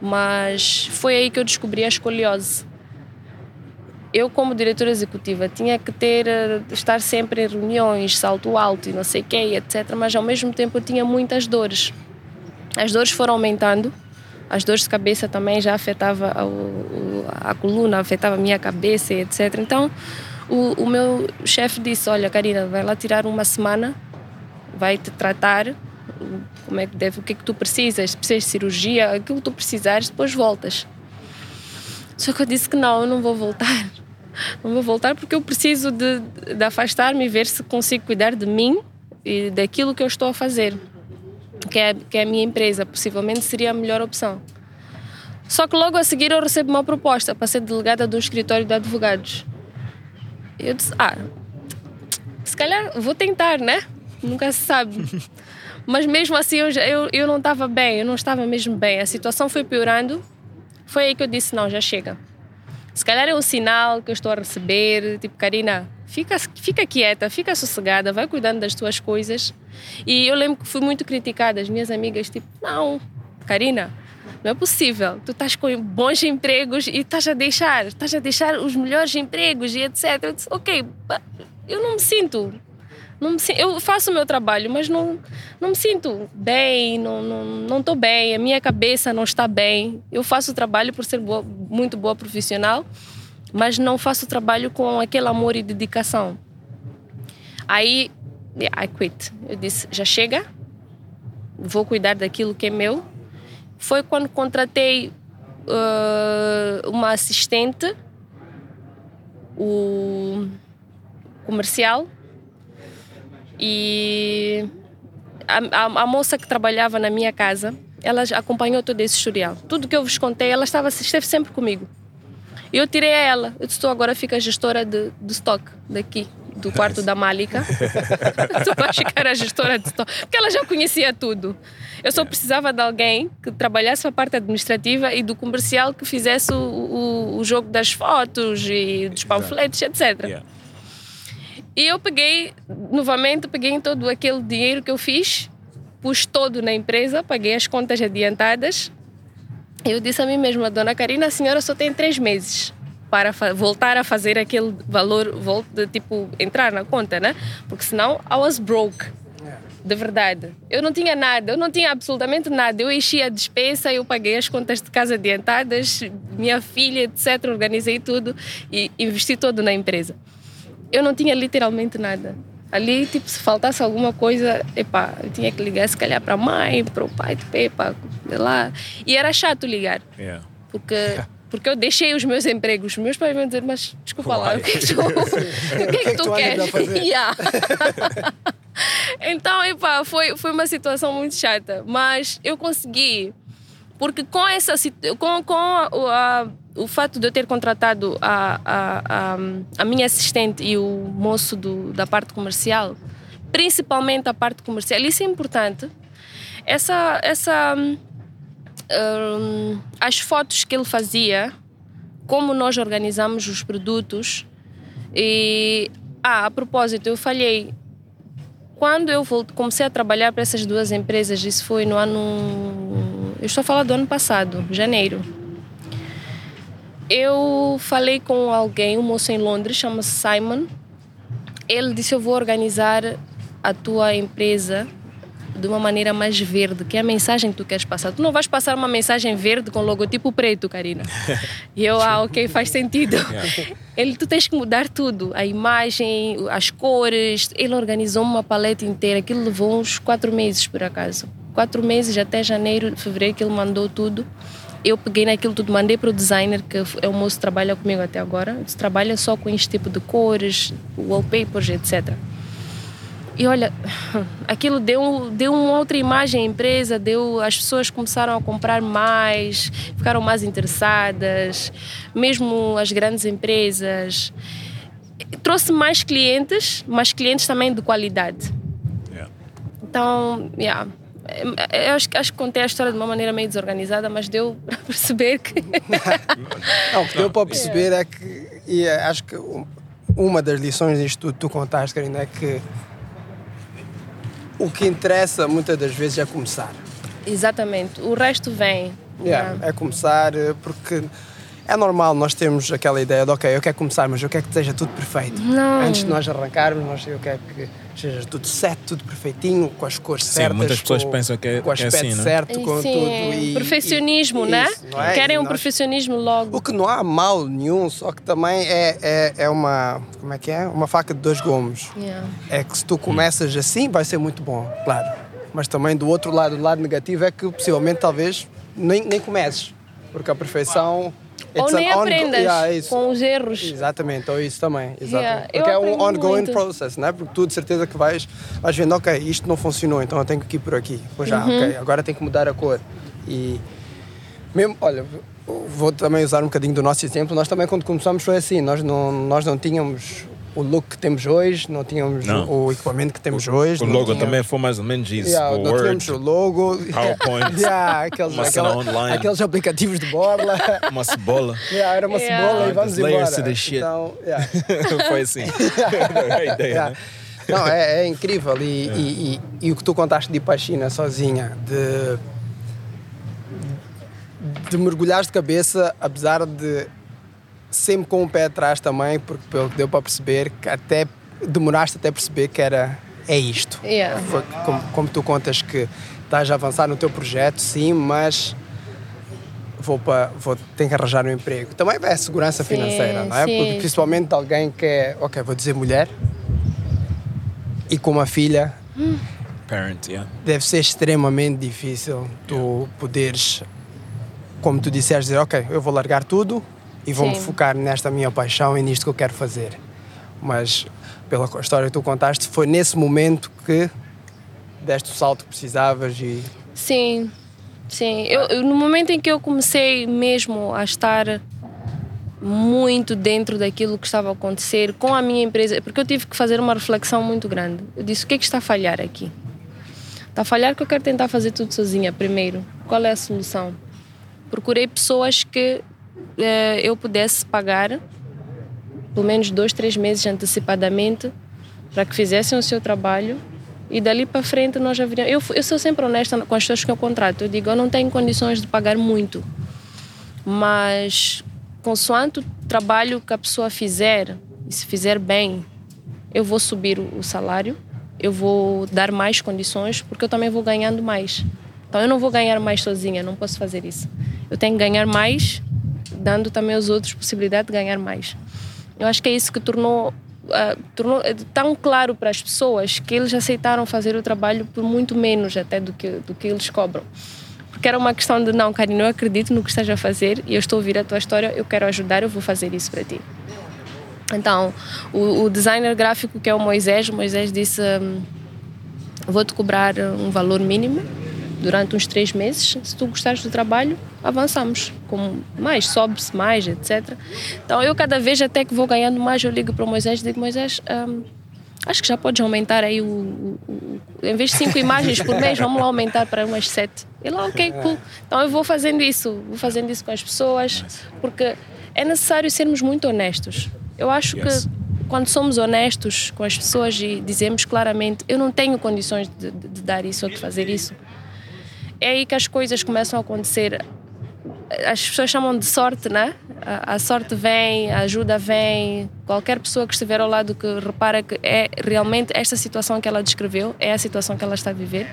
mas foi aí que eu descobri a escoliose eu como diretora executiva tinha que ter eh, estar sempre em reuniões, salto alto e não sei quê, etc. Mas ao mesmo tempo eu tinha muitas dores. As dores foram aumentando, as dores de cabeça também já afetava a, a coluna, afetava a minha cabeça, etc. Então o, o meu chefe disse, olha Karina, vai lá tirar uma semana, vai te tratar, como é que deve, o que é que tu precisas, precisas de cirurgia, aquilo que tu precisares, depois voltas. Só que eu disse que não, eu não vou voltar. Não vou voltar porque eu preciso de, de afastar-me e ver se consigo cuidar de mim e daquilo que eu estou a fazer, que é, que é a minha empresa. Possivelmente seria a melhor opção. Só que logo a seguir eu recebo uma proposta para ser delegada de um escritório de advogados. Eu disse: Ah, se calhar vou tentar, né? Nunca se sabe. Mas mesmo assim eu, eu, eu não estava bem, eu não estava mesmo bem. A situação foi piorando. Foi aí que eu disse: Não, já chega. Se calhar é um sinal que eu estou a receber, tipo, Karina, fica, fica quieta, fica sossegada, vai cuidando das tuas coisas. E eu lembro que fui muito criticada, as minhas amigas, tipo, não, Karina, não é possível, tu estás com bons empregos e estás a deixar, estás a deixar os melhores empregos e etc. Eu disse, ok, eu não me sinto, não me, eu faço o meu trabalho, mas não, não me sinto bem, não estou não, não bem, a minha cabeça não está bem. Eu faço o trabalho por ser boa, muito boa profissional, mas não faço o trabalho com aquele amor e dedicação. Aí, yeah, I quit. Eu disse, já chega, vou cuidar daquilo que é meu. Foi quando contratei uh, uma assistente, o comercial, e a, a- a moça que trabalhava na minha casa, ela acompanhou todo esse historial. Tudo que eu vos contei, ela estava, esteve sempre comigo. E eu tirei a ela. Eu disse, tu agora fica gestora de, do estoque daqui. do quarto da Málica. tu acha que era gestora de estoque? Porque ela já conhecia tudo. Eu só precisava de alguém que trabalhasse a parte administrativa e do comercial que fizesse o, o, o jogo das fotos e dos panfletos, etc. Yeah. E eu peguei, novamente, peguei todo aquele dinheiro que eu fiz, pus todo na empresa, paguei as contas adiantadas. Eu disse a mim mesma, dona Karina, a senhora só tem três meses para voltar a fazer aquele valor, volta, tipo, entrar na conta, né? Porque senão I was broke. De verdade. Eu não tinha nada, eu não tinha absolutamente nada. Eu enchi a despesa, eu paguei as contas de casa adiantadas, minha filha, etc. Organizei tudo e investi todo na empresa. Eu não tinha literalmente nada. Ali, tipo, se faltasse alguma coisa, epá, eu tinha que ligar se calhar para a mãe, para o pai, tipo, epá, sei lá. E era chato ligar, Yeah. porque, porque eu deixei os meus empregos. Os meus pais vão dizer, mas desculpa lá, o que é que tu, o que é que tu queres? Yeah. então, epá, foi, foi uma situação muito chata, mas eu consegui. Porque com essa com, com a- a- o fato de eu ter contratado a, a, a, a minha assistente e o moço do, da parte comercial, principalmente a parte comercial, isso é importante. Essa, essa, hum, as fotos que ele fazia, como nós organizamos os produtos. E, ah, a propósito, eu falhei. Quando eu volt- comecei a trabalhar para essas duas empresas, isso foi no ano. Eu estou a falar do ano passado, janeiro. Eu falei com alguém, um moço em Londres, chama-se Simon. Ele disse: Eu vou organizar a tua empresa de uma maneira mais verde, que é a mensagem que tu queres passar. Tu não vais passar uma mensagem verde com logotipo preto, Karina. E eu, ah, ok, faz sentido. Ele, tu tens que mudar tudo, a imagem, as cores. Ele organizou uma paleta inteira, aquilo levou uns quatro meses, por acaso. Quatro meses, até janeiro, fevereiro, que ele mandou tudo. Eu peguei naquilo tudo, mandei para o designer, que é o moço que trabalha comigo até agora. Ele trabalha só com este tipo de cores, wallpapers, etc. E olha, aquilo deu, deu uma outra imagem à empresa, deu, as pessoas começaram a comprar mais, ficaram mais interessadas, mesmo as grandes empresas. Trouxe mais clientes, mas clientes também de qualidade. Yeah. Então, yeah. Eu acho, que- acho que contei a história de uma maneira meio desorganizada, mas deu para perceber que. Não, o que deu para perceber é que, e é, acho que um- uma das lições disto que tu contaste, Karina, é que o que interessa muitas das vezes é começar. Exatamente. O resto vem. Yeah. É começar, eh, porque é normal nós temos aquela ideia de, ok, eu quero começar, mas eu quero que esteja tudo perfeito. Não. Antes de nós arrancarmos, nós, eu quero que esteja tudo certo, tudo perfeitinho, com as cores Sim, certas. muitas pessoas com, pensam que é- com o que é aspecto assim, né? certo, com Sim, tudo. E, perfeccionismo, e- né? isso, não é? Querem E um nós- perfeccionismo logo. O que não há mal nenhum, só que também é, é, é uma. Como é que é? Uma faca de dois gumes. Yeah. É que se tu começas assim, vai ser muito bom, claro. Mas também do outro lado, do lado negativo, é que possivelmente talvez nem, nem comeces. Porque a perfeição. Ou it's nem aprendas Yeah, com os erros. Exatamente, ou isso também. Exatamente. Yeah, Porque é um ongoing muito. process, né? Porque tu de certeza que vais, vais vendo, ok, isto não funcionou, então eu tenho que ir por aqui. Pois já, Uhum. ok, agora tenho que mudar a cor. E mesmo, olha, vou também usar um bocadinho do nosso exemplo. Nós também quando começamos foi assim, nós não, nós não tínhamos o look que temos hoje, não tínhamos Não. o equipamento que temos hoje. O logo tínhamos- também foi mais ou menos isso. Yeah, o não tínhamos Word, o logo. PowerPoint, Yeah, aqueles, uma cena aquela- online. aqueles aplicativos de borla. uma cebola. Yeah, era uma Yeah. cebola e vamos embora. shit. Então, yeah. foi assim. a ideia, Yeah. né? Não, é, é incrível. E, e, e, e o que tu contaste de ir para a China sozinha, de, de mergulhares de cabeça, apesar de sempre com o pé atrás também, porque pelo que deu para perceber, que até demoraste até perceber que era é isto. Yeah. Foi como, como tu contas que estás a avançar no teu projeto, sim, mas vou para vou tenho que arranjar um emprego. Também é segurança Sim, financeira, não é? sim, Porque principalmente alguém que é, ok, vou dizer mulher e com uma filha, Parent, yeah. deve ser extremamente difícil tu poderes, como tu disseste, dizer, ok, eu vou largar tudo e vou-me focar nesta minha paixão e nisto que eu quero fazer. Mas pela história que tu contaste, foi nesse momento que deste o salto que precisavas e Sim, sim. Eu, eu- no momento em que eu comecei mesmo a estar muito dentro daquilo que estava a acontecer com a minha empresa, porque eu tive que fazer uma reflexão muito grande. Eu disse: o que é que está a falhar aqui? Está a falhar que eu quero tentar fazer tudo sozinha primeiro. Qual é a solução? Procurei pessoas que eh, eu pudesse pagar pelo menos dois, três meses antecipadamente para que fizessem o seu trabalho e dali para frente nós já viríamos. Eu, eu sou sempre honesta com as pessoas que eu contrato. Eu digo, eu não tenho condições de pagar muito, mas consoante o trabalho que a pessoa fizer, e se fizer bem, eu vou subir o salário, eu vou dar mais condições, porque eu também vou ganhando mais. Então eu não vou ganhar mais sozinha, não posso fazer isso. Eu tenho que ganhar mais, dando também aos outros possibilidade de ganhar mais. Eu acho que é isso que tornou, uh, tornou tão claro para as pessoas que eles aceitaram fazer o trabalho por muito menos até do que, do que eles cobram. Porque era uma questão de, não, Karina, eu acredito no que estás a fazer e eu estou a ouvir a tua história, eu quero ajudar, eu vou fazer isso para ti. Então, o, o designer gráfico que é o Moisés, o Moisés disse: hum, Vou-te cobrar um valor mínimo durante uns três meses. Se tu gostares do trabalho, avançamos. Com mais, sobe-se mais, etc. Então, eu cada vez até que vou ganhando mais, eu ligo para o Moisés e digo: Moisés, hum, acho que já podes aumentar aí o, o, o, Em vez de cinco imagens por mês, vamos lá aumentar para umas sete. Ele, ah, ok, cool. Então eu vou fazendo isso, vou fazendo isso com as pessoas, porque é necessário sermos muito honestos. Eu acho yes. que quando somos honestos com as pessoas e dizemos claramente eu não tenho condições de, de, de, dar isso ou de fazer isso, é aí que as coisas começam a acontecer. As pessoas chamam de sorte, né? A, a sorte vem, a ajuda vem. Qualquer pessoa que estiver ao lado que repara que é realmente esta situação que ela descreveu, é a situação que ela está a viver.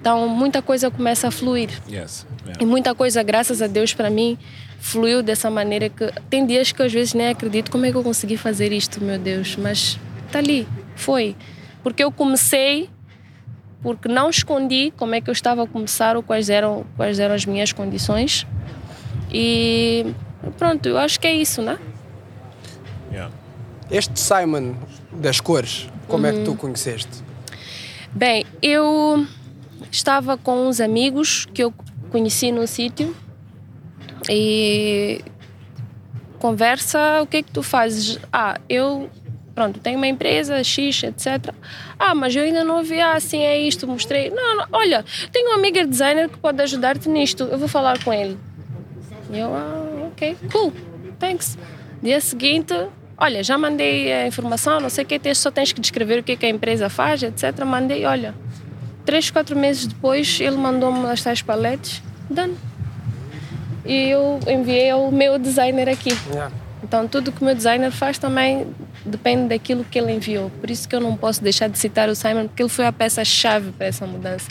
Então muita coisa começa a fluir. Yes. Yeah. E muita coisa, graças a Deus, para mim, fluiu dessa maneira que tem dias que às vezes nem acredito como é que eu consegui fazer isto, meu Deus, mas está ali, foi. Porque eu comecei, porque não escondi como é que eu estava a começar ou quais eram, quais eram as minhas condições. E pronto, eu acho que é isso, né? Yeah. Este Simon das cores, como uhum. é que tu uhum. conheceste? Bem, eu estava com uns amigos que eu conheci no sítio e conversa, o que é que tu fazes? Ah, eu pronto, tenho uma empresa X, etc. Ah, mas eu ainda não ouvi, ah, assim é isto, mostrei. Não, não, olha, tenho uma amiga designer que pode ajudar-te nisto, eu vou falar com ele. E eu, ah, ok, cool, thanks. Dia seguinte, olha, já mandei a informação, não sei o que, só tens que descrever o que, é que a empresa faz, etc. Mandei, olha. Três, quatro meses depois, ele mandou-me as tais paletes, done e eu enviei ao meu designer aqui. Yeah. Então, tudo que o meu designer faz também depende daquilo que ele enviou. Por isso que eu não posso deixar de citar o Simon, porque ele foi a peça-chave para essa mudança.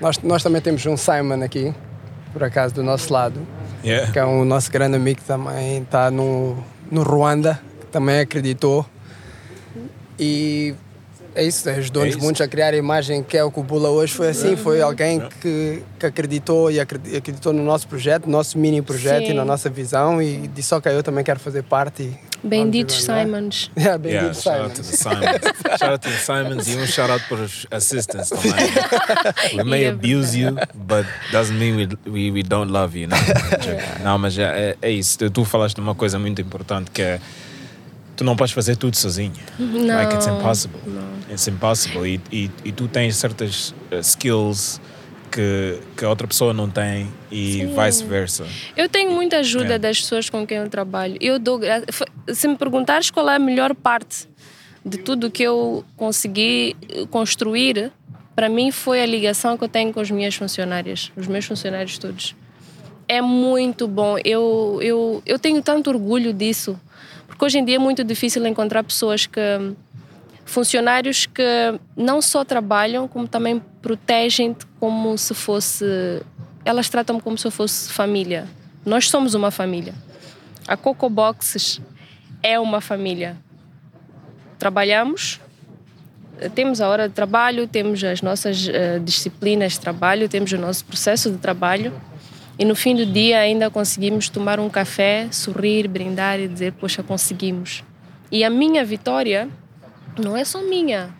Nós, nós também temos um Simon aqui, por acaso, do nosso lado, yeah. que é um nosso grande amigo que também está no, no Ruanda, que também acreditou. E é isso, ajudou-nos é muito a criar a imagem que é o que o Bula hoje foi assim, foi alguém que, que acreditou e acreditou no nosso projeto, no nosso mini projeto Sim. e na nossa visão e disse, ok, eu também quero fazer parte. Benditos Simons. Yeah, benditos yeah, Simons. Shout out to the Simons. shout out to the Simons e um shout out para os assistants também. we may abuse you, but doesn't mean we, we, we don't love you. Não, yeah. não mas é, é isso. Tu falaste de uma coisa muito importante que é tu não podes fazer tudo sozinho. Não. Like it's impossible. Não. It's impossible. E, e, e tu tens certas uh, skills que, que a outra pessoa não tem e vice-versa. Eu tenho muita ajuda é. das pessoas com quem eu trabalho. Eu dou se me perguntares qual é a melhor parte de tudo que eu consegui construir, para mim foi a ligação que eu tenho com as minhas funcionárias, os meus funcionários todos. É muito bom. Eu, eu, eu tenho tanto orgulho disso porque hoje em dia é muito difícil encontrar pessoas que. Funcionários que não só trabalham, como também protegem-te como se fosse. Elas tratam-me como se eu fosse família. Nós somos uma família. A Coco Boxes é uma família. Trabalhamos, temos a hora de trabalho, temos as nossas uh, disciplinas de trabalho, temos o nosso processo de trabalho e no fim do dia ainda conseguimos tomar um café, sorrir, brindar e dizer: Poxa, conseguimos. E a minha vitória não é só minha.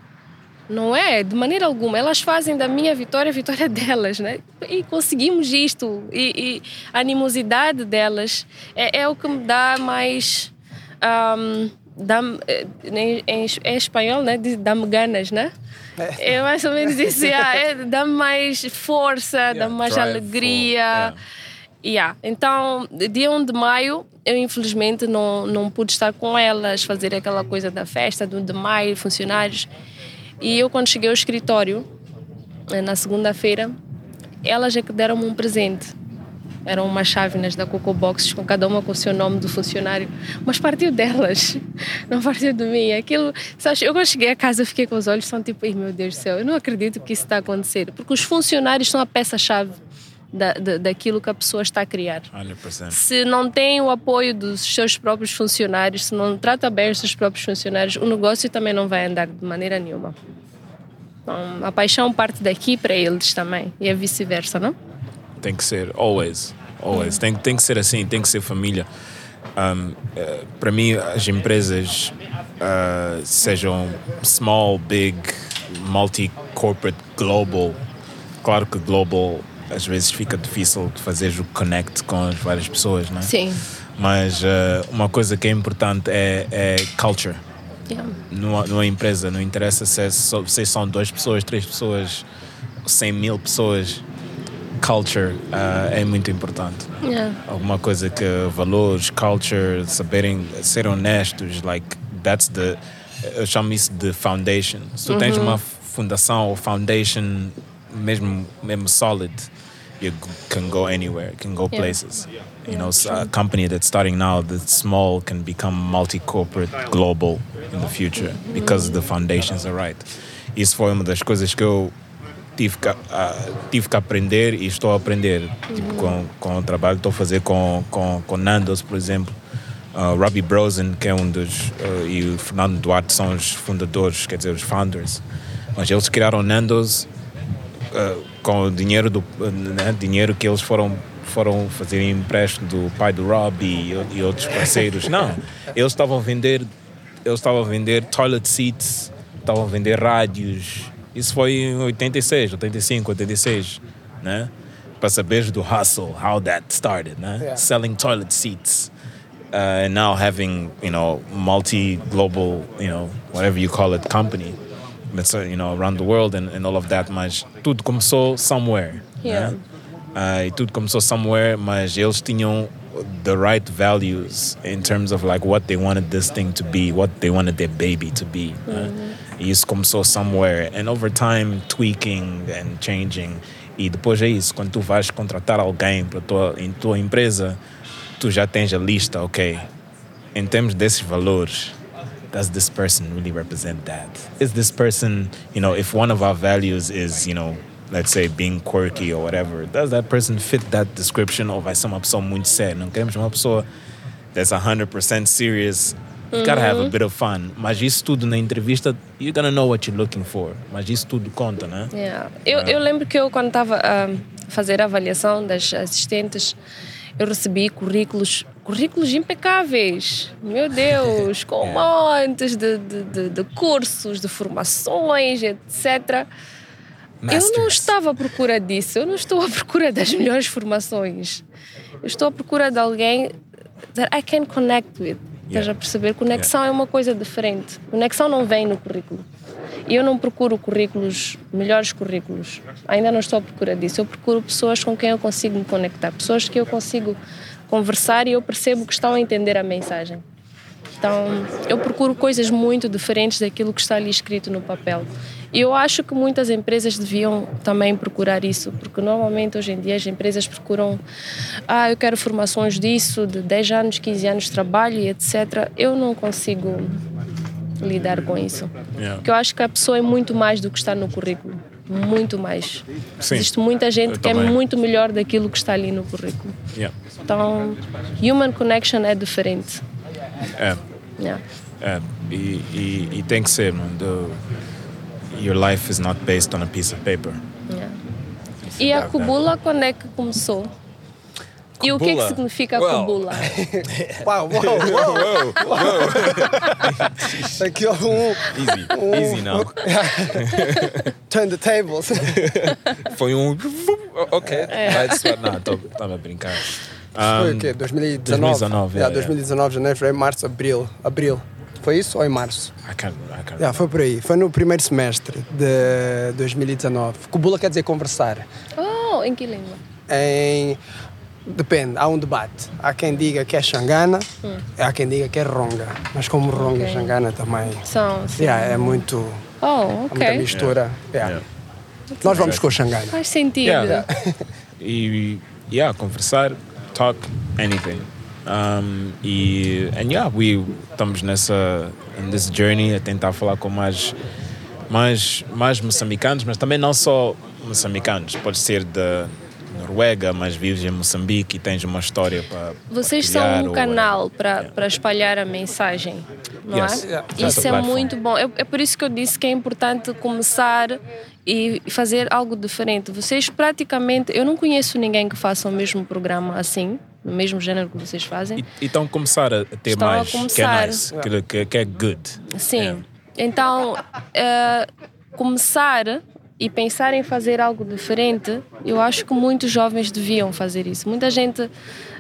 Não é, de maneira alguma. Elas fazem da minha vitória a vitória delas, né? E conseguimos isto. E, e a animosidade delas é, é o que me dá mais. ahm, dá é, em, em, em espanhol, né? Dá-me ganas, né? É mais ou menos isso. yeah, é, dá-me mais força, dá-me mais alegria. for- Yeah. Então, dia 1 de maio, eu infelizmente não, não pude estar com elas, fazer aquela coisa da festa do 1 de maio, funcionários. E eu, quando cheguei ao escritório, eh, na segunda-feira, elas é que deram-me um presente. Eram umas chávenas da Coco Boxes, com cada uma com o seu nome do funcionário. Mas partiu delas, não partiu de mim. Aquilo, eu quando cheguei a casa, eu fiquei com os olhos, são tipo, "Ai, meu Deus do céu, eu não acredito que isso está a acontecer. Porque os funcionários são a peça-chave da, da, daquilo que a pessoa está a criar. 100%. Se não tem o apoio dos seus próprios funcionários, se não trata bem os seus próprios funcionários, o negócio também não vai andar de maneira nenhuma. Então, a paixão parte daqui para eles também, e é vice-versa, não? Tem que ser, always. Always. Tem, tem que ser assim, tem que ser família. Um, eh, para mim, as empresas, uh, sejam small, big, multi-corporate, global, claro que global às vezes fica difícil de fazer o connect com as várias pessoas, não é? Sim. Mas uh, uma coisa que é importante é, é culture. Yeah. Numa, numa empresa, não interessa se, é só, se são duas pessoas, três pessoas, cem mil pessoas, culture uh, é muito importante. Yeah. Alguma coisa que valores, culture, saberem ser honestos, like that's the eu chamo isso de foundation. Se tu tens uma fundação ou foundation mesmo mesmo solid, you can go anywhere, can go Yeah. places. You know, a company that's starting now, that's small, can become multi-corporate, global in the future because the foundations are right. Isso foi uma das coisas que eu tive que, ah, tive que aprender e estou a aprender tipo, com, com o trabalho que estou a fazer com, com, com Nando's, por exemplo. Uh, Robbie Brosen, que é um dos, uh, e o Fernando Duarte são os fundadores, quer dizer, os founders. Mas eles criaram Nando's uh, com o dinheiro, do, né, dinheiro que eles foram, foram fazer empréstimo do pai do Robbie e, e outros parceiros. Não, eles estavam a vender, eles estavam a vender toilet seats, estavam a vender rádios. Isso foi em 86, 85, 86, né? Para saberes do hustle, how that started, né? Yeah. Selling toilet seats. Uh, and now having, you know, multi-global, you know, whatever you call it, company that's, uh, you know, around the world and, and all of that, mas tudo começou somewhere, Yeah. né? Uh, e tudo começou somewhere, mas eles tinham the right values in terms of like what they wanted this thing to be, what they wanted their baby to be. né? E isso começou somewhere. And over time, tweaking and changing. E depois é isso, quando tu vais contratar alguém para tua, em tua empresa, tu já tens a lista, ok. Em termos desses valores, does this person really represent that? Is this person, you know, if one of our values is, you know, let's say being quirky or whatever, does that person fit that description ou vai ser uma pessoa muito séria? Não queremos uma pessoa that's 100% serious. You gotta have a bit of fun. Mas isso tudo na entrevista, you're gonna know what you're looking for. Mas isso tudo conta, né? Yeah. Eu, eu lembro que eu, quando estava a fazer a avaliação das assistentes, eu recebi currículos, currículos impecáveis. Meu Deus, com montes de, de, de, de cursos, de formações, etc. Eu não Masters. estava à procura disso, eu não estou à procura das melhores formações. Eu estou à procura de alguém that I can connect with. Estás Yeah. a perceber? Conexão é uma coisa diferente. Conexão não vem no currículo. E eu não procuro currículos, melhores currículos. Ainda não estou à procura disso. Eu procuro pessoas com quem eu consigo me conectar, pessoas que eu consigo conversar e eu percebo que estão a entender a mensagem. Então, eu procuro coisas muito diferentes daquilo que está ali escrito no papel. E eu acho que muitas empresas deviam também procurar isso, porque normalmente hoje em dia as empresas procuram, ah, eu quero formações disso, de 10 anos, 15 anos de trabalho e etc. Eu não consigo lidar com isso. Yeah. Porque eu acho que a pessoa é muito mais do que está no currículo. Muito mais. Sim. Existe muita gente Eu que é muito melhor daquilo que está ali no currículo. Yeah. Então, human connection é diferente. É. Yeah. É, e, e, e tem que ser, mano. Your life is not based on a piece of paper. Yeah. E a Cubula, quando é que começou? E o que é que Kubula. significa Well. Kubula? Uau, uau, uau. Aqui um. Easy, um easy now. Turn the tables. Foi um. Ok, that's what. Não, estava a brincar. Foi Um, o quê? 2019? 2019, Yeah, yeah, 2019, janeiro, fevereiro, março, abril. Abril. Foi isso ou em março? I can't, I can't Yeah, foi por aí. Foi no primeiro semestre de 2019. Kubula quer dizer conversar. Oh, em que língua? Em... Depende, há um debate. Há quem diga que é Xangana, Hum. há quem diga que é Ronga. Mas como Ronga e Ok. Xangana também. São. sim. Yeah, é muito. Oh, há muita ok. mistura. Yeah. Yeah. Nós vamos com o Xangana. Faz sentido. Yeah. E, yeah, conversar, talk, anything. Um, e, and yeah, we estamos nessa, in this journey a tentar falar com mais, mais, mais moçambicanos, mas também não só moçambicanos. Pode ser da Noruega, mas vives em Moçambique e tens uma história para Vocês são um ou canal para Yeah. para espalhar a mensagem, não Yes. é? Yeah. Isso That's a é muito bom. É, é por isso que eu disse que é importante começar e fazer algo diferente. Vocês praticamente, eu não conheço ninguém que faça o mesmo programa assim, no mesmo gênero que vocês fazem. E estão a começar a ter Estão a mais, que é nice, que, que, que é good. Sim. Yeah. Então, eh, começar e pensar em fazer algo diferente, eu acho que muitos jovens deviam fazer isso. Muita gente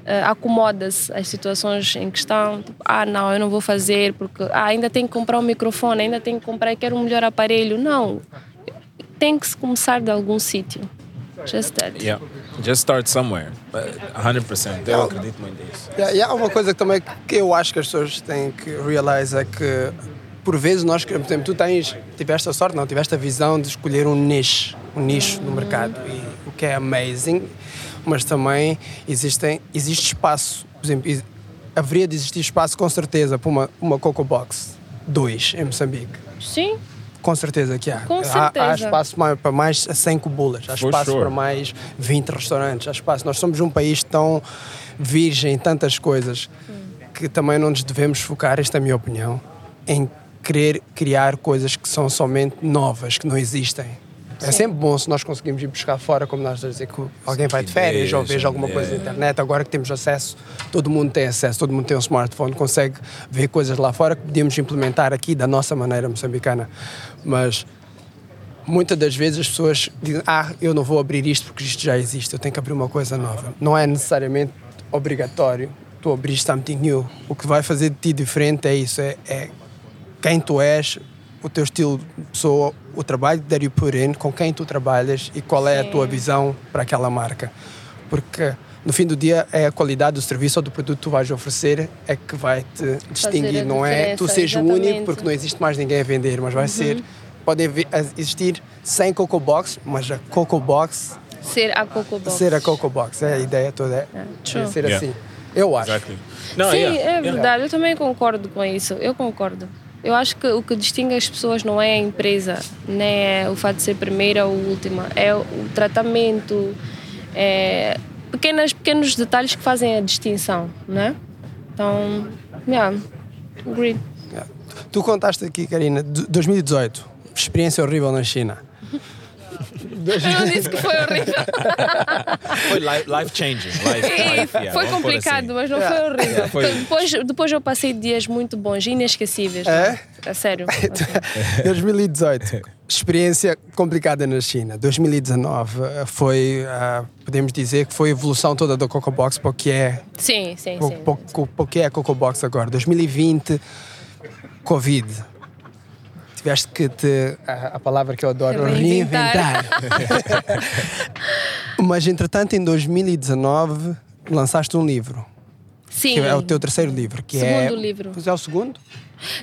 eh, acomoda-se às situações em que estão, tipo, ah, não, eu não vou fazer porque ah, ainda tenho que comprar um microfone, ainda tenho que comprar, quero um melhor aparelho. Não. Tem que se começar de algum sítio. Just that. Yeah. Just start somewhere. But 100%. Eu acredito muito nisso. E há uma coisa que também que eu acho que as pessoas têm que realizar é que por vezes nós queremos, por exemplo, tu tens, tiveste a sorte, não, tiveste a visão de escolher um nicho, um nicho no mercado, e, o que é amazing, mas também existem, existe espaço, por exemplo, ex- haveria de existir espaço com certeza para uma, uma Coco Box 2 em Moçambique. Sim, Com certeza que há. Com Há- Há, certeza. espaço para mais 100 cubulas, há espaço sure. para mais 20 restaurantes, há espaço. Nós somos um país tão virgem em tantas coisas que também não nos devemos focar, esta é a minha opinião, em querer criar coisas que são somente novas, que não existem. É sempre bom se nós conseguimos ir buscar fora, como nós estamos a dizer, que alguém vai de férias ou veja alguma coisa na yeah. internet. Agora que temos acesso, todo mundo tem acesso, todo mundo tem um smartphone, consegue ver coisas lá fora que podíamos implementar aqui da nossa maneira moçambicana. Mas muitas das vezes as pessoas dizem: Ah, eu não vou abrir isto porque isto já existe, eu tenho que abrir uma coisa nova. Não é necessariamente obrigatório tu abrir something new. O que vai fazer de ti diferente é isso: é, é quem tu és, o teu estilo de pessoa, o trabalho that you put in, com quem tu trabalhas e qual é a tua visão para aquela marca. Porque no fim do dia é a qualidade do serviço ou do produto que tu vais oferecer é que vai te distinguir. Não é tu seres o único porque não existe mais ninguém a vender, mas vai ser. Pode haver- existir 100 Coco Box, mas a Coco Box ser a Coco Box. ser a Coco Box. É a ideia toda. É, é ser Yeah. assim. Eu acho. Exactly. No, Sim, yeah, é yeah. verdade. Eu também concordo com isso. Eu concordo. Eu acho que o que distingue as pessoas não é a empresa, nem é o fato de ser primeira ou última. É o tratamento, é pequenas, pequenos detalhes que fazem a distinção, né? Então, yeah, agree. Tu contaste aqui, Karina, de 2018, experiência horrível na China. Eu não disse que foi horrível. Foi life, changing. Life, life, yeah, foi pôr complicado, assim. mas não foi horrível. Foi- Depois, depois eu passei dias muito bons, inesquecíveis. É? A sério. 2018, experiência complicada na China. 2019 eh, foi, ah, podemos dizer que foi a evolução toda da Coco Box para o que é, Sim, sim, para, sim. o- para o- para o que é a Coco Box agora. 2020, Covid. Tiveste que te. A, a palavra que eu adoro, Reinventar. reinventar. Mas entretanto, em 2019, lançaste um livro. Sim. Que é o teu terceiro livro. Que é, Segundo livro. Pois é o segundo?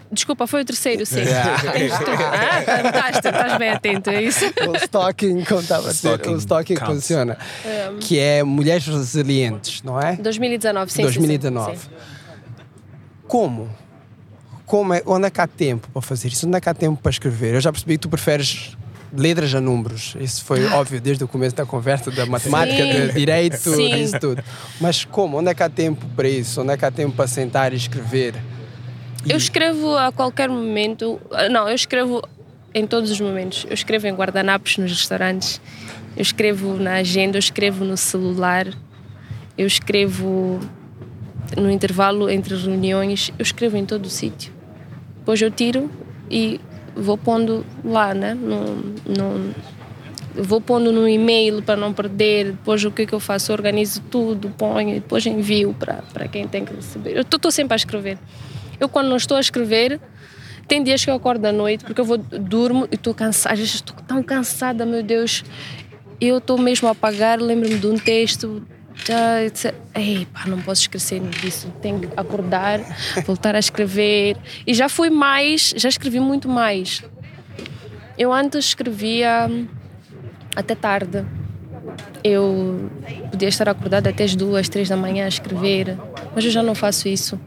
Desculpa, foi o terceiro, sim. Tudo. Ah, fantástico, estás bem atento a isso. O stalking, como estava a dizer, Stalking o stalking counts. funciona. Que é Mulheres Resilientes, não é? 2019, sim. sim, 2019. Sim, sim. Como? Como é, onde é que há tempo para fazer isso? Onde é que há tempo para escrever? Eu já percebi que tu preferes letras a números. Isso foi óbvio desde o começo da conversa, da matemática, Sim. de direito, Sim. disso tudo. Mas como? Onde é que há tempo para isso? Onde é que há tempo para sentar e escrever? Eu escrevo a qualquer momento. ah, Não, eu escrevo em todos os momentos. Eu escrevo em guardanapos nos restaurantes. Eu escrevo na agenda, eu escrevo no celular. eu escrevo no intervalo entre reuniões, eu escrevo em todo o sítio. Depois eu tiro e vou pondo lá, né? No, vou pondo no e-mail para não perder. Depois o que, é que eu faço? Eu organizo tudo, ponho, depois envio para quem tem que receber. Eu estou sempre a escrever. Eu, quando não estou a escrever, tem dias que eu acordo à noite porque eu vou durmo e estou cansada. Às vezes estou tão cansada, meu Deus. Eu estou mesmo a apagar, lembro-me de um texto. Já, disse, Ei, pá, não posso esquecer disso. Tenho que acordar, voltar a escrever. E já fui mais, já escrevi muito mais. Eu antes escrevia até tarde. Eu podia estar acordada até as duas, três da manhã a escrever, mas eu já não faço isso.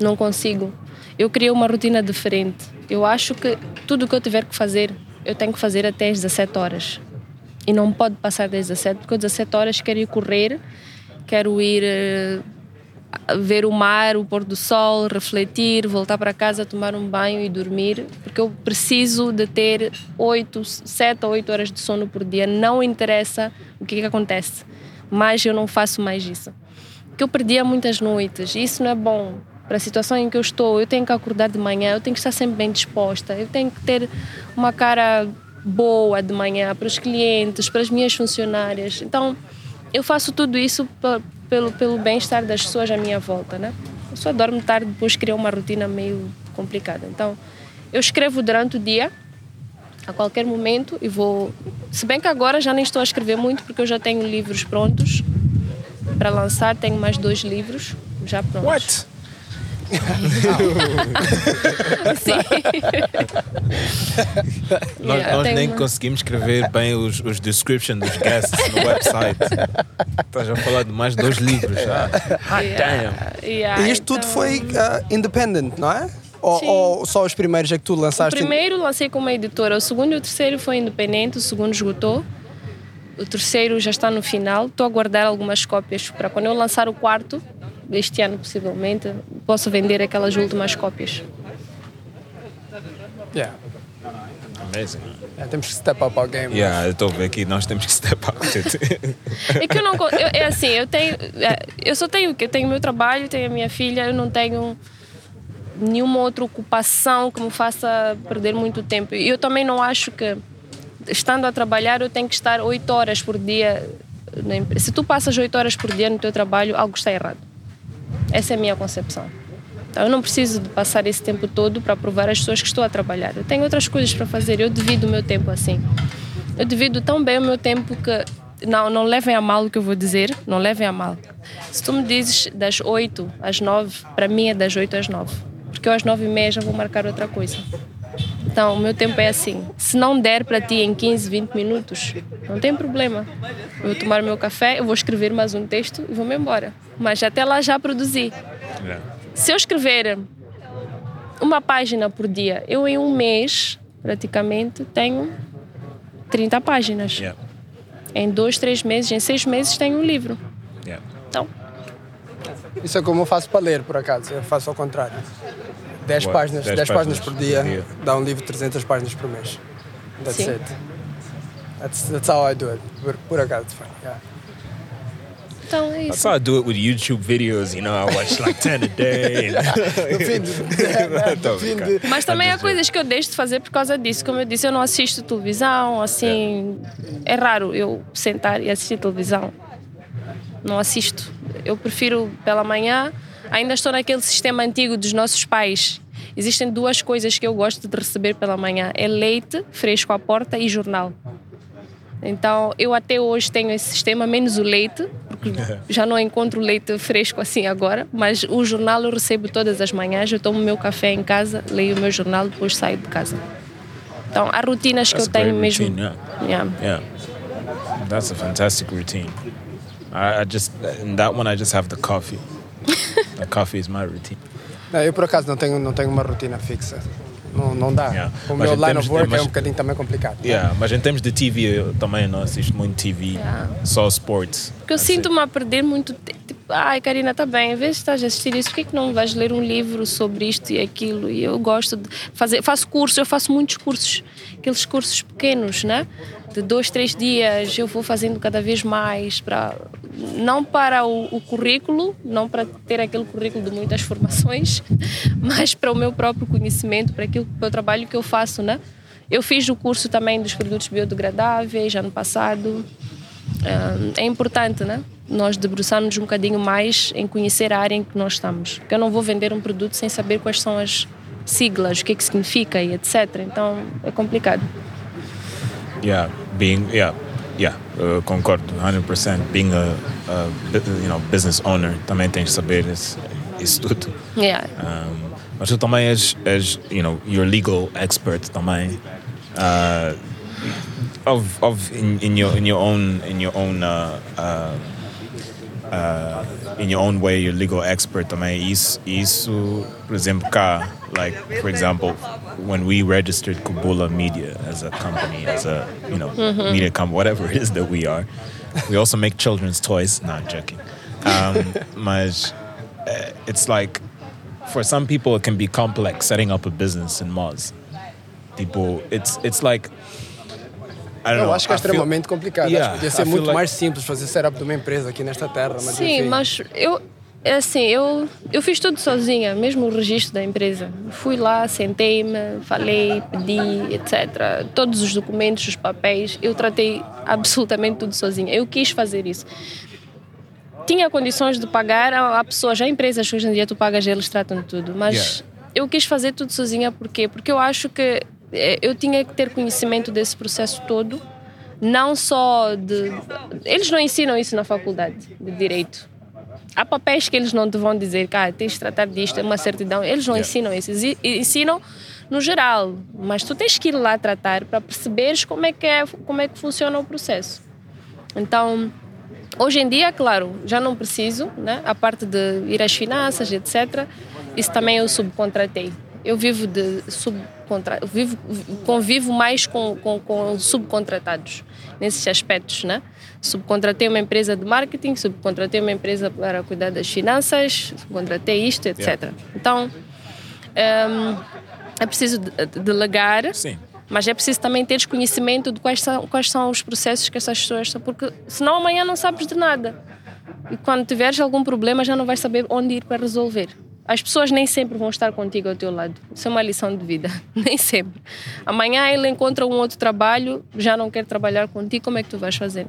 Não consigo. Eu criei uma rotina diferente. Eu acho que tudo o que eu tiver que fazer, eu tenho que fazer até as 17 horas. E não pode passar das 17, porque às 17 horas quero ir correr, quero ir uh, ver o mar, o pôr do sol, refletir, voltar para casa, tomar um banho e dormir, porque eu preciso de ter 8, 7 ou 8 horas de sono por dia. Não interessa o que, que acontece, mas eu não faço mais isso. Porque eu perdia muitas noites e isso não é bom para a situação em que eu estou. Eu tenho que acordar de manhã, eu tenho que estar sempre bem disposta, eu tenho que ter uma cara boa de manhã para os clientes, para as minhas funcionárias. Então, eu faço tudo isso pelo, pelo bem-estar das pessoas à minha volta, né? Eu só dormo tarde, depois crio uma rotina meio complicada. Então, eu escrevo durante o dia, a qualquer momento, e vou. Se bem que agora já nem estou a escrever muito, porque eu já tenho livros prontos para lançar, tenho mais dois livros já prontos. What? Sim. Nós, Yeah, nós nem uma- conseguimos escrever bem os, os descriptions dos guests no website. Estás a falar de mais dois livros. Ah, ah, damn. Yeah, E isto tudo então- foi ah, independent, não é? Ou, ou só os primeiros é que tu O lançaste? primeiro lancei com uma editora, o segundo e o terceiro foi independente, o segundo esgotou. O terceiro já está no final. Estou a guardar algumas cópias para quando eu lançar o quarto, este ano possivelmente, posso vender aquelas últimas cópias. Yeah. Amazing. Yeah, temos que step up our game. Yeah, eu estou a ver aqui, nós temos que step up. É que eu não. eu- é assim, eu tenho. é, Eu só tenho o quê? Eu tenho meu trabalho, tenho a minha filha, eu não tenho nenhuma outra ocupação que me faça perder muito tempo. E eu também não acho que, estando a trabalhar, eu tenho que estar oito horas por dia na empresa. Se tu passas oito horas por dia no teu trabalho, algo está errado. Essa é a minha concepção. Então, eu não preciso de passar esse tempo todo para provar às pessoas que estou a trabalhar. Eu tenho outras coisas para fazer, eu divido o meu tempo assim. Eu divido tão bem o meu tempo que não, não levem a mal o que eu vou dizer, não levem a mal. Se tu me dizes das 8 às 9, para mim é das 8 às 9. Porque eu às 9 e meia já vou marcar outra coisa. Então, o meu tempo é assim. Se não der para ti em 15, 20 minutos, não tem problema. Eu vou tomar o meu café, eu vou escrever mais um texto e vou-me embora. Mas até lá já produzi. Se eu escrever uma página por dia, eu em um mês, praticamente, tenho 30 páginas. Yeah, Em dois, três meses, em seis meses, tenho um livro. yeah. Então, Isso é como eu faço para ler, por acaso. Eu faço ao contrário. 10 What? páginas, 10 10 páginas por dia, por dia. dá um livro de 300 páginas por mês. That's Sim. it. That's, that's how I do it. Por, por acaso, yeah. então é That's isso. how I do it with YouTube videos. You know, I watch like 10 a day. No fim de, Tô no fim brincando. de, Mas também há coisas que eu deixo de fazer por causa disso. Como eu disse, eu não assisto televisão, assim. É raro eu sentar e assistir televisão. Não assisto. Eu prefiro pela manhã. Ainda estou naquele sistema antigo dos nossos pais. Existem duas coisas que eu gosto de receber pela manhã: é leite fresco à porta e jornal. Então, eu até hoje tenho esse sistema, menos o leite, porque já não encontro leite fresco assim agora, mas o jornal eu recebo todas as manhãs, eu tomo o meu café em casa, leio o meu jornal, depois saio de casa. Então, há rotinas que That's eu a great tenho mesmo. routine, yeah. Yeah. Yeah, that's a fantastic routine. I, I just in that one I just have the coffee. the coffee is my routine. Não, eu por acaso não tenho, não tenho uma rotina fixa. Não, não dá. Yeah. O Mas meu line of de- work é mas- um bocadinho também complicado. Yeah, mas em termos de TV eu também não assisto muito TV, Yeah. só sports. Porque eu sinto-me a perder muito tempo. Ai Karina, tá bem, às vezes estás a assistir isso, por que, que não vais ler um livro sobre isto e aquilo? E eu gosto de fazer, faço cursos, eu faço muitos cursos, aqueles cursos pequenos, né? De dois, três dias, eu vou fazendo cada vez mais, para, não para o, o currículo, não para ter aquele currículo de muitas formações, mas para o meu próprio conhecimento, para aquilo, para o trabalho que eu faço, né? Eu fiz o curso também dos produtos biodegradáveis ano passado. É importante, né? Nós debruçarmos um bocadinho mais em conhecer a área em que nós estamos. Porque eu não vou vender um produto sem saber quais são as siglas, o que é que significa e etc. Então é complicado. Yeah, being yeah, yeah, uh, concordo 100%. Being a, a you know business owner também tens de saber isso, isso tudo. Yeah. Um, mas tu também és, és you know you're legal expert também. Uh, of of in, in your in your own in your own uh, uh, uh, in your own way, you're legal expert também. Isso, isso, por exemplo, cá, like for example, when we registered Kubula Media as a company, as a you know media company, whatever it is that we are, we also make children's toys. Not joking, um, mas uh, it's like for some people it can be complex setting up a business in Moz. People, it's it's like. Eu know. acho que é I feel- extremamente complicado. Yeah, acho que podia ser muito like- mais simples fazer setup de uma empresa aqui nesta terra. Mas Sim, enfim. mas eu é assim, eu, eu fiz tudo sozinha, mesmo o registro da empresa. Fui lá, sentei-me, falei, pedi, etc. Todos os documentos, os papéis, eu tratei absolutamente tudo sozinha. Eu quis fazer isso. Tinha condições de pagar a, a pessoa, já empresas que hoje em dia tu pagas, eles tratam de tudo, mas Yeah. eu quis fazer tudo sozinha porque porque eu acho que eu tinha que ter conhecimento desse processo todo, não só de eles não ensinam isso na faculdade de direito. Há papéis que eles não te vão dizer, cara, tens de tratar disto, é uma certidão. Eles não ensinam isso, ensinam no geral, mas tu tens que ir lá tratar para perceberes como é que é, como é que funciona o processo. Então, hoje em dia, claro, já não preciso, né? A parte de ir às finanças, etc. Isso também eu subcontratei. Eu vivo de subcontra... vivo, convivo mais com, com, com subcontratados nesses aspectos, né? Subcontratei uma empresa de marketing, subcontratei uma empresa para cuidar das finanças, subcontratei isto, etc. Então, hum, é preciso de- de- delegar, Sim. mas é preciso também ter conhecimento de quais são, quais são os processos que essas pessoas estão, porque senão amanhã não sabes de nada. E quando tiveres algum problema já não vais saber onde ir para resolver. As pessoas nem sempre vão estar contigo ao teu lado. Isso é uma lição de vida. Nem sempre. Amanhã ele encontra um outro trabalho, já não quer trabalhar contigo, como é que tu vais fazer?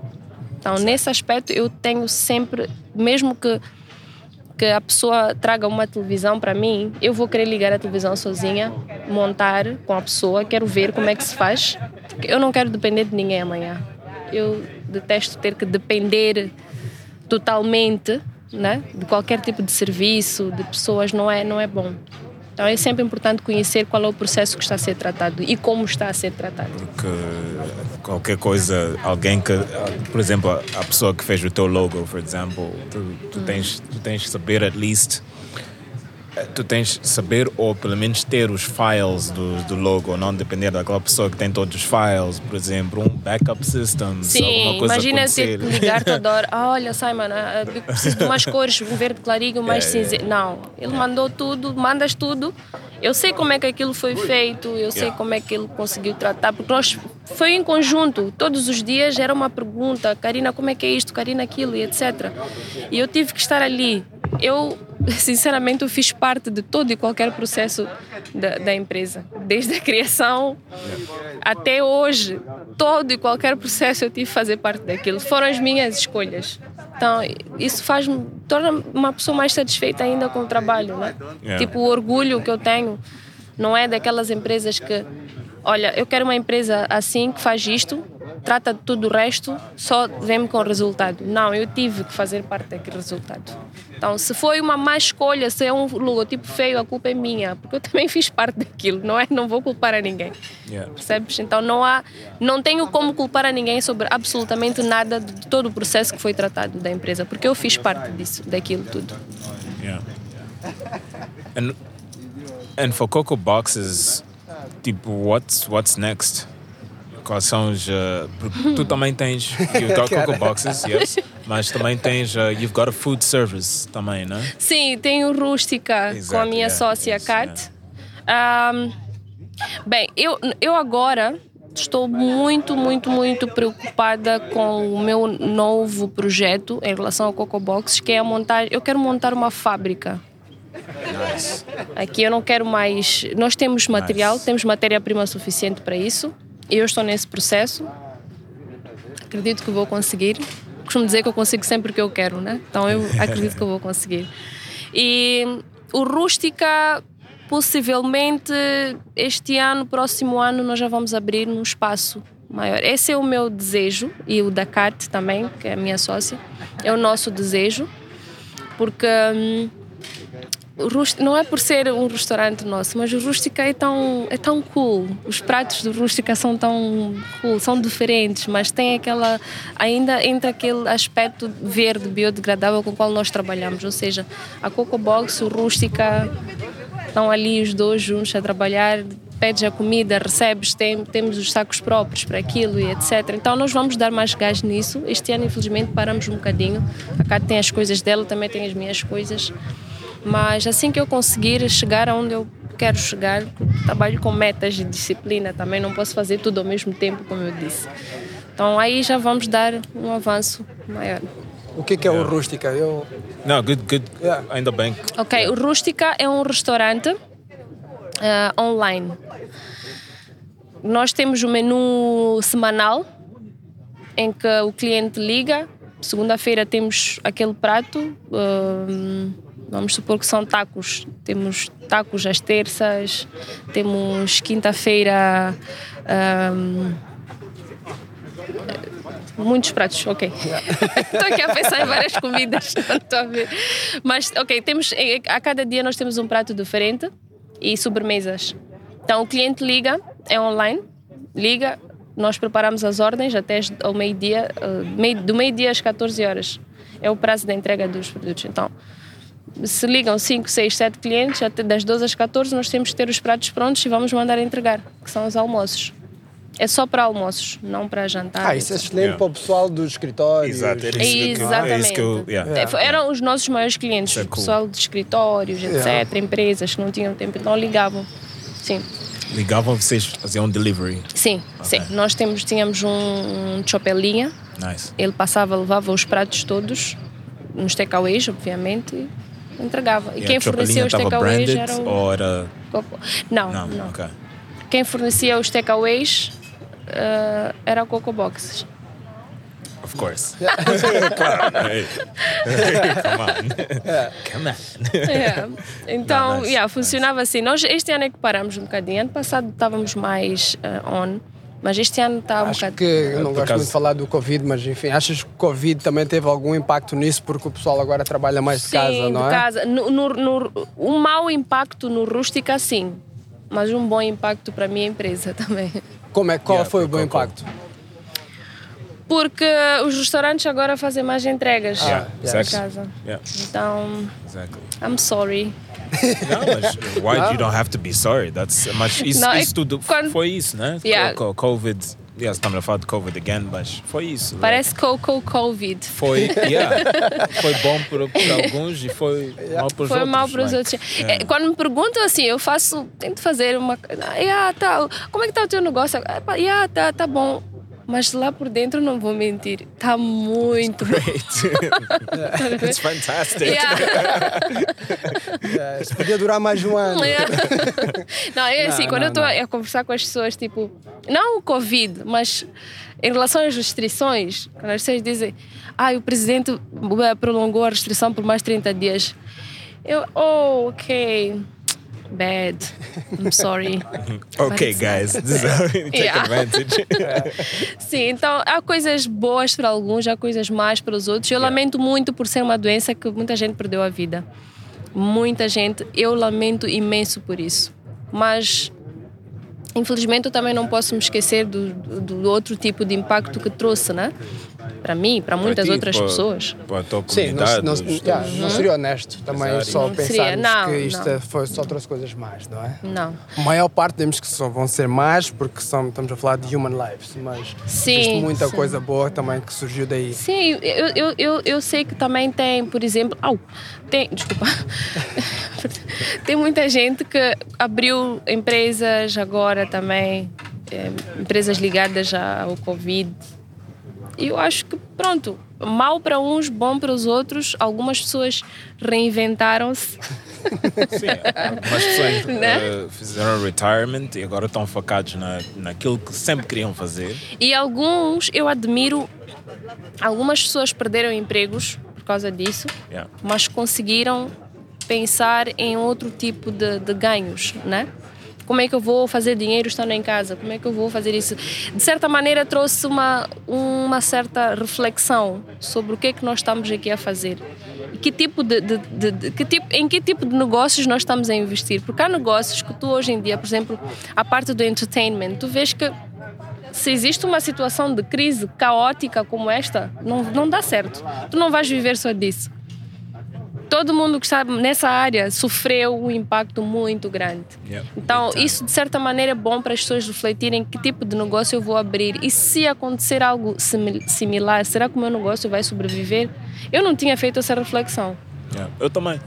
Então, nesse aspecto, eu tenho sempre, mesmo que que a pessoa traga uma televisão para mim, eu vou querer ligar a televisão sozinha, montar com a pessoa, quero ver como é que se faz. Eu não quero depender de ninguém amanhã. Eu detesto ter que depender totalmente, né, de qualquer tipo de serviço, de pessoas, não é, não é bom. Então é sempre importante conhecer qual é o processo que está a ser tratado e como está a ser tratado. que qualquer coisa, alguém que, por exemplo, a pessoa que fez o teu logo, por exemplo, tu, tu tens, tu tens que saber at least, tu tens que saber ou pelo menos ter os files do, do logo, não depender daquela pessoa que tem todos os files, por exemplo, um backup system, se alguma Sim, coisa imagina ter que ligar toda hora. Ah, olha, Simon, ah, eu preciso de umas cores, um verde clarinho, mais É, cinza. Não, ele mandou tudo, mandas tudo. Eu sei como é que aquilo foi feito, eu sei Yeah. como é que ele conseguiu tratar, porque nós foi em conjunto, todos os dias era uma pergunta, Karina, como é que é isto, Karina, aquilo e etc. E eu tive que estar ali. Eu, sinceramente, eu fiz parte de todo e qualquer processo da, da empresa, desde a criação até hoje, todo e qualquer processo eu tive que fazer parte daquilo. Foram as minhas escolhas. Então, isso faz-me, torna uma pessoa mais satisfeita ainda com o trabalho, né? Yeah. Tipo, o orgulho que eu tenho não é daquelas empresas que, olha, eu quero uma empresa assim, que faz isto, trata de tudo o resto, só vem-me com o resultado. Não, eu tive que fazer parte daquele resultado. Então, se foi uma má escolha, se é um logotipo feio, a culpa é minha, porque eu também fiz parte daquilo, não é? Não vou culpar a ninguém. Yeah. Percebes? Então não há, não tenho como culpar a ninguém sobre absolutamente nada de todo o processo que foi tratado da empresa, porque eu fiz parte disso, daquilo tudo. Yeah. And and for Coco Boxes, tipo, what's what's next? Quais são os. Uh, porque tu também tens. You've got Coco Boxes, yes. Mas também tens. Uh, you've got a food service também, né? Sim, tenho rústica com a minha yeah, sócia yes, Kat. Ahm, bem, eu, eu agora estou muito, muito, muito preocupada com o meu novo projeto em relação ao Coco Box, que é a montar. Eu quero montar uma fábrica. Nice. Aqui eu não quero mais. Nós temos material, Nice. temos matéria-prima suficiente para isso. Eu estou nesse processo. Acredito que vou conseguir. Costumo dizer que eu consigo sempre que eu quero, né? Então eu acredito que eu vou conseguir. E o Rústica, possivelmente este ano, próximo ano, nós já vamos abrir num espaço maior. Esse é o meu desejo e o da Kat também, que é a minha sócia. É o nosso desejo, porque. hum, o Não é por ser um restaurante nosso, mas o Rústica é tão, é tão cool. Os pratos do Rústica são tão cool, são diferentes, mas tem aquela. ainda entra aquele aspecto verde, biodegradável com o qual nós trabalhamos. Ou seja, a Coco Box, o Rústica, estão ali os dois juntos a trabalhar. Pedes a comida, recebes, tem, temos os sacos próprios para aquilo e etc. Então nós vamos dar mais gás nisso. Este ano, infelizmente, paramos um bocadinho. A Cátia tem as coisas dela, também tem as minhas coisas. Mas assim que eu conseguir chegar aonde eu quero chegar, trabalho com metas de disciplina também, não posso fazer tudo ao mesmo tempo, como eu disse. Então aí já vamos dar um avanço maior. O que, que é o rústica? Eu, Não, good, good. Yeah. Ainda bem. Ok, o Rústica é um restaurante ah, online. Nós temos o menu semanal em que o cliente liga. Segunda-feira temos aquele prato. hum, vamos supor que são tacos. Temos tacos às terças. Temos quinta-feira. hum, Muitos pratos, ok. Estou aqui a pensar em várias comidas. não Estou a ver. Mas, ok, temos, eh, a cada dia nós temos um prato diferente e sobremesas. Então o cliente liga, é online, liga, nós preparamos as ordens até ao meio-dia, eh, do meio-dia às 14 horas. É o prazo da entrega dos produtos. Então, se ligam 5, 6, 7 clientes, até das 12 às 14 nós temos que ter os pratos prontos e vamos mandar entregar, que são os almoços. É só para almoços, não para jantar. ah, isso é excelente Yeah. para o pessoal dos escritórios. Exato, era isso Exatamente. é isso que eu. Yeah. É, Eram os nossos maiores clientes, é o pessoal de escritórios, etc., Yeah. empresas que não tinham tempo, então ligavam. Sim, Ligavam vocês faziam delivery. sim, sim. Nós temos, tínhamos um, um chopelinha, Nice. ele passava, levava os pratos todos, nos takeaways, obviamente, entregava. E Yeah, quem fornecia os takeaways era o. ou era. Não, Não, não. ok. Quem fornecia os takeaways eh, era a Coco Boxes. Of course. claro. Hey. Come on. Come on. É. Então, Não, nice, yeah, funcionava assim. Nós este ano é que paramos um bocadinho. Ano passado estávamos mais eh, on, mas este ano está um Acho bocado. que eu não Por gosto acaso- muito de falar do Covid, mas enfim, achas que o Covid também teve algum impacto nisso porque o pessoal agora trabalha mais de sim, casa, não de é? casa. No, no, no- um mau impacto no rústica, sim. Mas um bom impacto para a minha empresa também. Como é, qual Yeah, foi o bom impacto? Porque os restaurantes agora fazem mais entregas Yeah, para exactly. casa. Yeah, Então, exactly. I'm sorry. Não, mas why you don't have to be sorry? That's, mas isso, Não, é isso tudo quando- foi isso, né? Yeah. Co- co- Covid. Yeah, estamos a falar de Covid again, mas foi isso. like, Parece Coco Covid. Foi, yeah, foi bom para, para alguns e foi mal para os Foi outros. mal para os like, outros. yeah. É, quando me perguntam assim, eu faço, tento fazer uma. Ah, yeah, tá, como é que está o teu negócio? Ah, yeah, tá, tá bom. Mas lá por dentro não vou mentir, tá muito bom. Great. It's fantastic. Yeah. É, isso podia durar mais um ano. Yeah. Não, é assim, Não, quando não, eu estou a conversar com as pessoas, tipo, não o Covid, mas em relação às restrições, quando as pessoas dizem, ah, o presidente eh, prolongou a restrição por mais 30 dias. Eu, oh, ok, bad, I'm sorry. Okay, guys, take Yeah. advantage. Sim, então há coisas boas para alguns, há coisas más para os outros. Eu lamento muito por ser uma doença que muita gente perdeu a vida. Muita gente, eu lamento imenso por isso. Mas, infelizmente, eu também não posso me esquecer do, do, do outro tipo de impacto que trouxe, né? Para mim, para muitas Para ti, outras para- pessoas. Para a tua Sim, não, não, não, teus- yeah, não seria honesto também Exato. só Não seria, pensarmos não, que isto não. foi só outras coisas mais, não é? Não. A maior parte temos que só vão ser mais porque são, estamos a falar de human lives, mas Sim, existe muita sim. coisa boa também que surgiu daí. Sim, eu, eu, eu, eu sei que também tem, por exemplo. Au, tem, desculpa. tem muita gente que abriu empresas agora também, eh, empresas ligadas já ao Covid. E eu acho que, pronto, mal para uns, bom para os outros. Algumas pessoas reinventaram-se. Sim, algumas pessoas Né? eh, fizeram retirement e agora estão focados na, naquilo que sempre queriam fazer. E alguns, eu admiro, algumas pessoas perderam empregos por causa disso. Yeah. mas conseguiram pensar em outro tipo de, de ganhos, né? Como é que eu vou fazer dinheiro estando em casa? Como é que eu vou fazer isso? De certa maneira trouxe uma uma certa reflexão sobre o que é que nós estamos aqui a fazer. E que tipo de, de, de- de- que tipo, em que tipo de negócios nós estamos a investir? Porque há negócios que tu hoje em dia, por exemplo, a parte do entertainment, tu vês que se existe uma situação de crise caótica como esta, não, não dá certo. Tu não vais viver só disso todo mundo que está nessa área sofreu um impacto muito grande. Yeah, Então, isso de certa maneira é bom para as pessoas refletirem que tipo de negócio eu vou abrir e se acontecer algo simi- similar, será que o meu negócio vai sobreviver? Eu não tinha feito essa reflexão. Yeah. Eu também.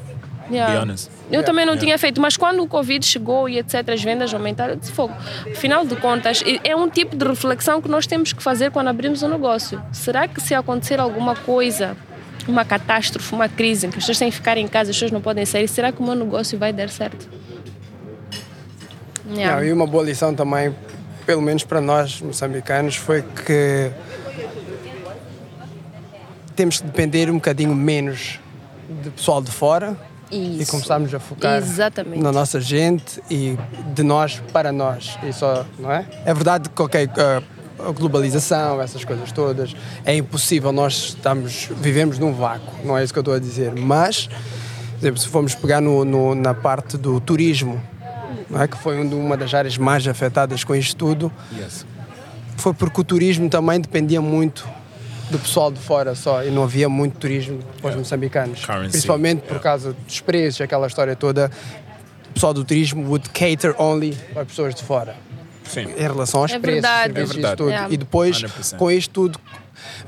Yeah. Be honest. Eu também não Yeah. tinha feito, mas quando o Covid chegou e etc, as vendas aumentaram, disse, fogo. Afinal de contas, é um tipo de reflexão que nós temos que fazer quando abrimos um negócio. Será que se acontecer alguma coisa, uma catástrofe, uma crise, em que as pessoas têm que ficar em casa, as pessoas não podem sair, será que o meu negócio vai dar certo? Yeah. Não, e uma boa lição também, pelo menos para nós moçambicanos, foi que temos que depender um bocadinho menos de pessoal de fora e Isso. começarmos a focar Exatamente. na nossa gente e de nós para nós. E só, não é? É verdade que ok, a- a globalização, essas coisas todas, é impossível nós estamos, vivemos num vácuo, não é isso que eu estou a dizer, mas por exemplo, se formos pegar no, no- na parte do turismo, é? que foi um uma das áreas mais afetadas com isto tudo, Yes. foi porque o turismo também dependia muito do pessoal de fora só e não havia muito turismo para os moçambicanos. Currency, Principalmente por causa dos preços, aquela história toda. O pessoal do turismo would cater only para pessoas de fora. Sim. Em relação aos É preços, verdade. É e verdade. Yeah. E depois, 100%. com isto tudo,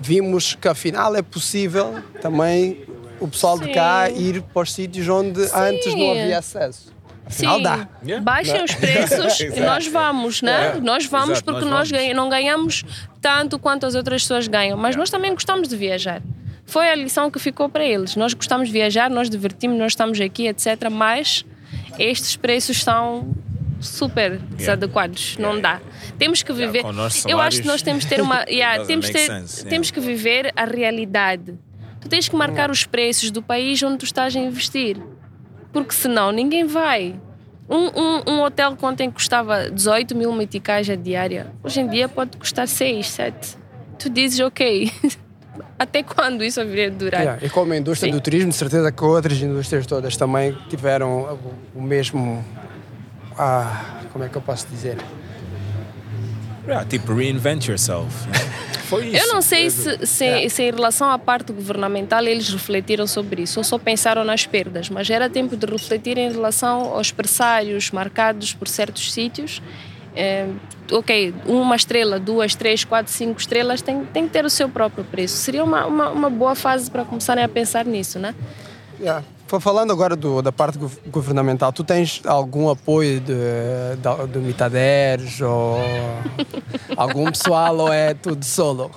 vimos que afinal é possível também o pessoal de cá Sim. ir para os sítios onde antes não havia acesso. Afinal Sim, dá. Yeah. baixem os preços e nós vamos, né? Yeah. Nós vamos Exato, porque nós nós, vamos. ganha- não ganhamos tanto quanto as outras pessoas ganham, mas nós também gostamos de viajar. Foi a lição que ficou para eles. Nós gostamos de viajar, nós divertimos, nós estamos aqui, etc. Mas estes preços são super desadequados, não dá. Temos que viver. nossos Eu acho que nós temos que ter uma. yeah, temos, ter- sense, yeah. temos que viver a realidade. Tu tens que marcar os preços do país onde tu estás a investir porque senão ninguém vai. Um, um, um hotel que ontem custava 18 mil meticais a diária, hoje em dia pode custar 6, 7. Tu dizes, ok, até quando isso haveria de durar? Yeah, E como a indústria Sim. do turismo, de certeza que outras indústrias todas também tiveram o, o mesmo. Ah, como é que eu posso dizer? Yeah, tipo, reinvent yourself. né? Foi isso. Eu não sei se, se, se em relação à parte governamental eles refletiram sobre isso ou só pensaram nas perdas, mas era tempo de refletir em relação aos pressários marcados por certos sítios. É, ok, uma estrela, duas, três, quatro, cinco estrelas tem, tem que ter o seu próprio preço. Seria uma, uma, uma boa fase para começarem a pensar nisso, né? Yeah. Fa- Falando agora do- da parte gov- governamental, tu tens algum apoio de, do Mitaderes ou algum pessoal ou é tudo solo?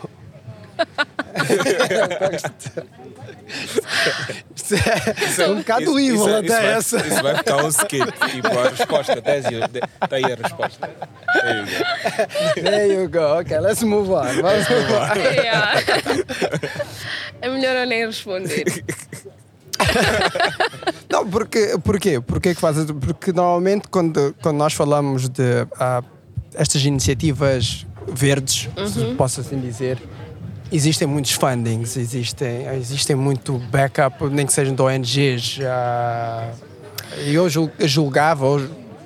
Isso é, um bocado Isso- evil isso- até isso vai- essa. Isso vai ficar um skit. Tipo, a resposta. Está aí a resposta. There you go. There you go. Ok, let's move on. Vamos move on. Yeah. é melhor eu nem responder. Não, porque, porquê? Porquê que fazes? Porque normalmente quando, quando nós falamos de ah, estas iniciativas verdes, se posso assim dizer, existem muitos fundings, existem, existem muito backup, nem que sejam de ONGs. ah, eu jul- julgava,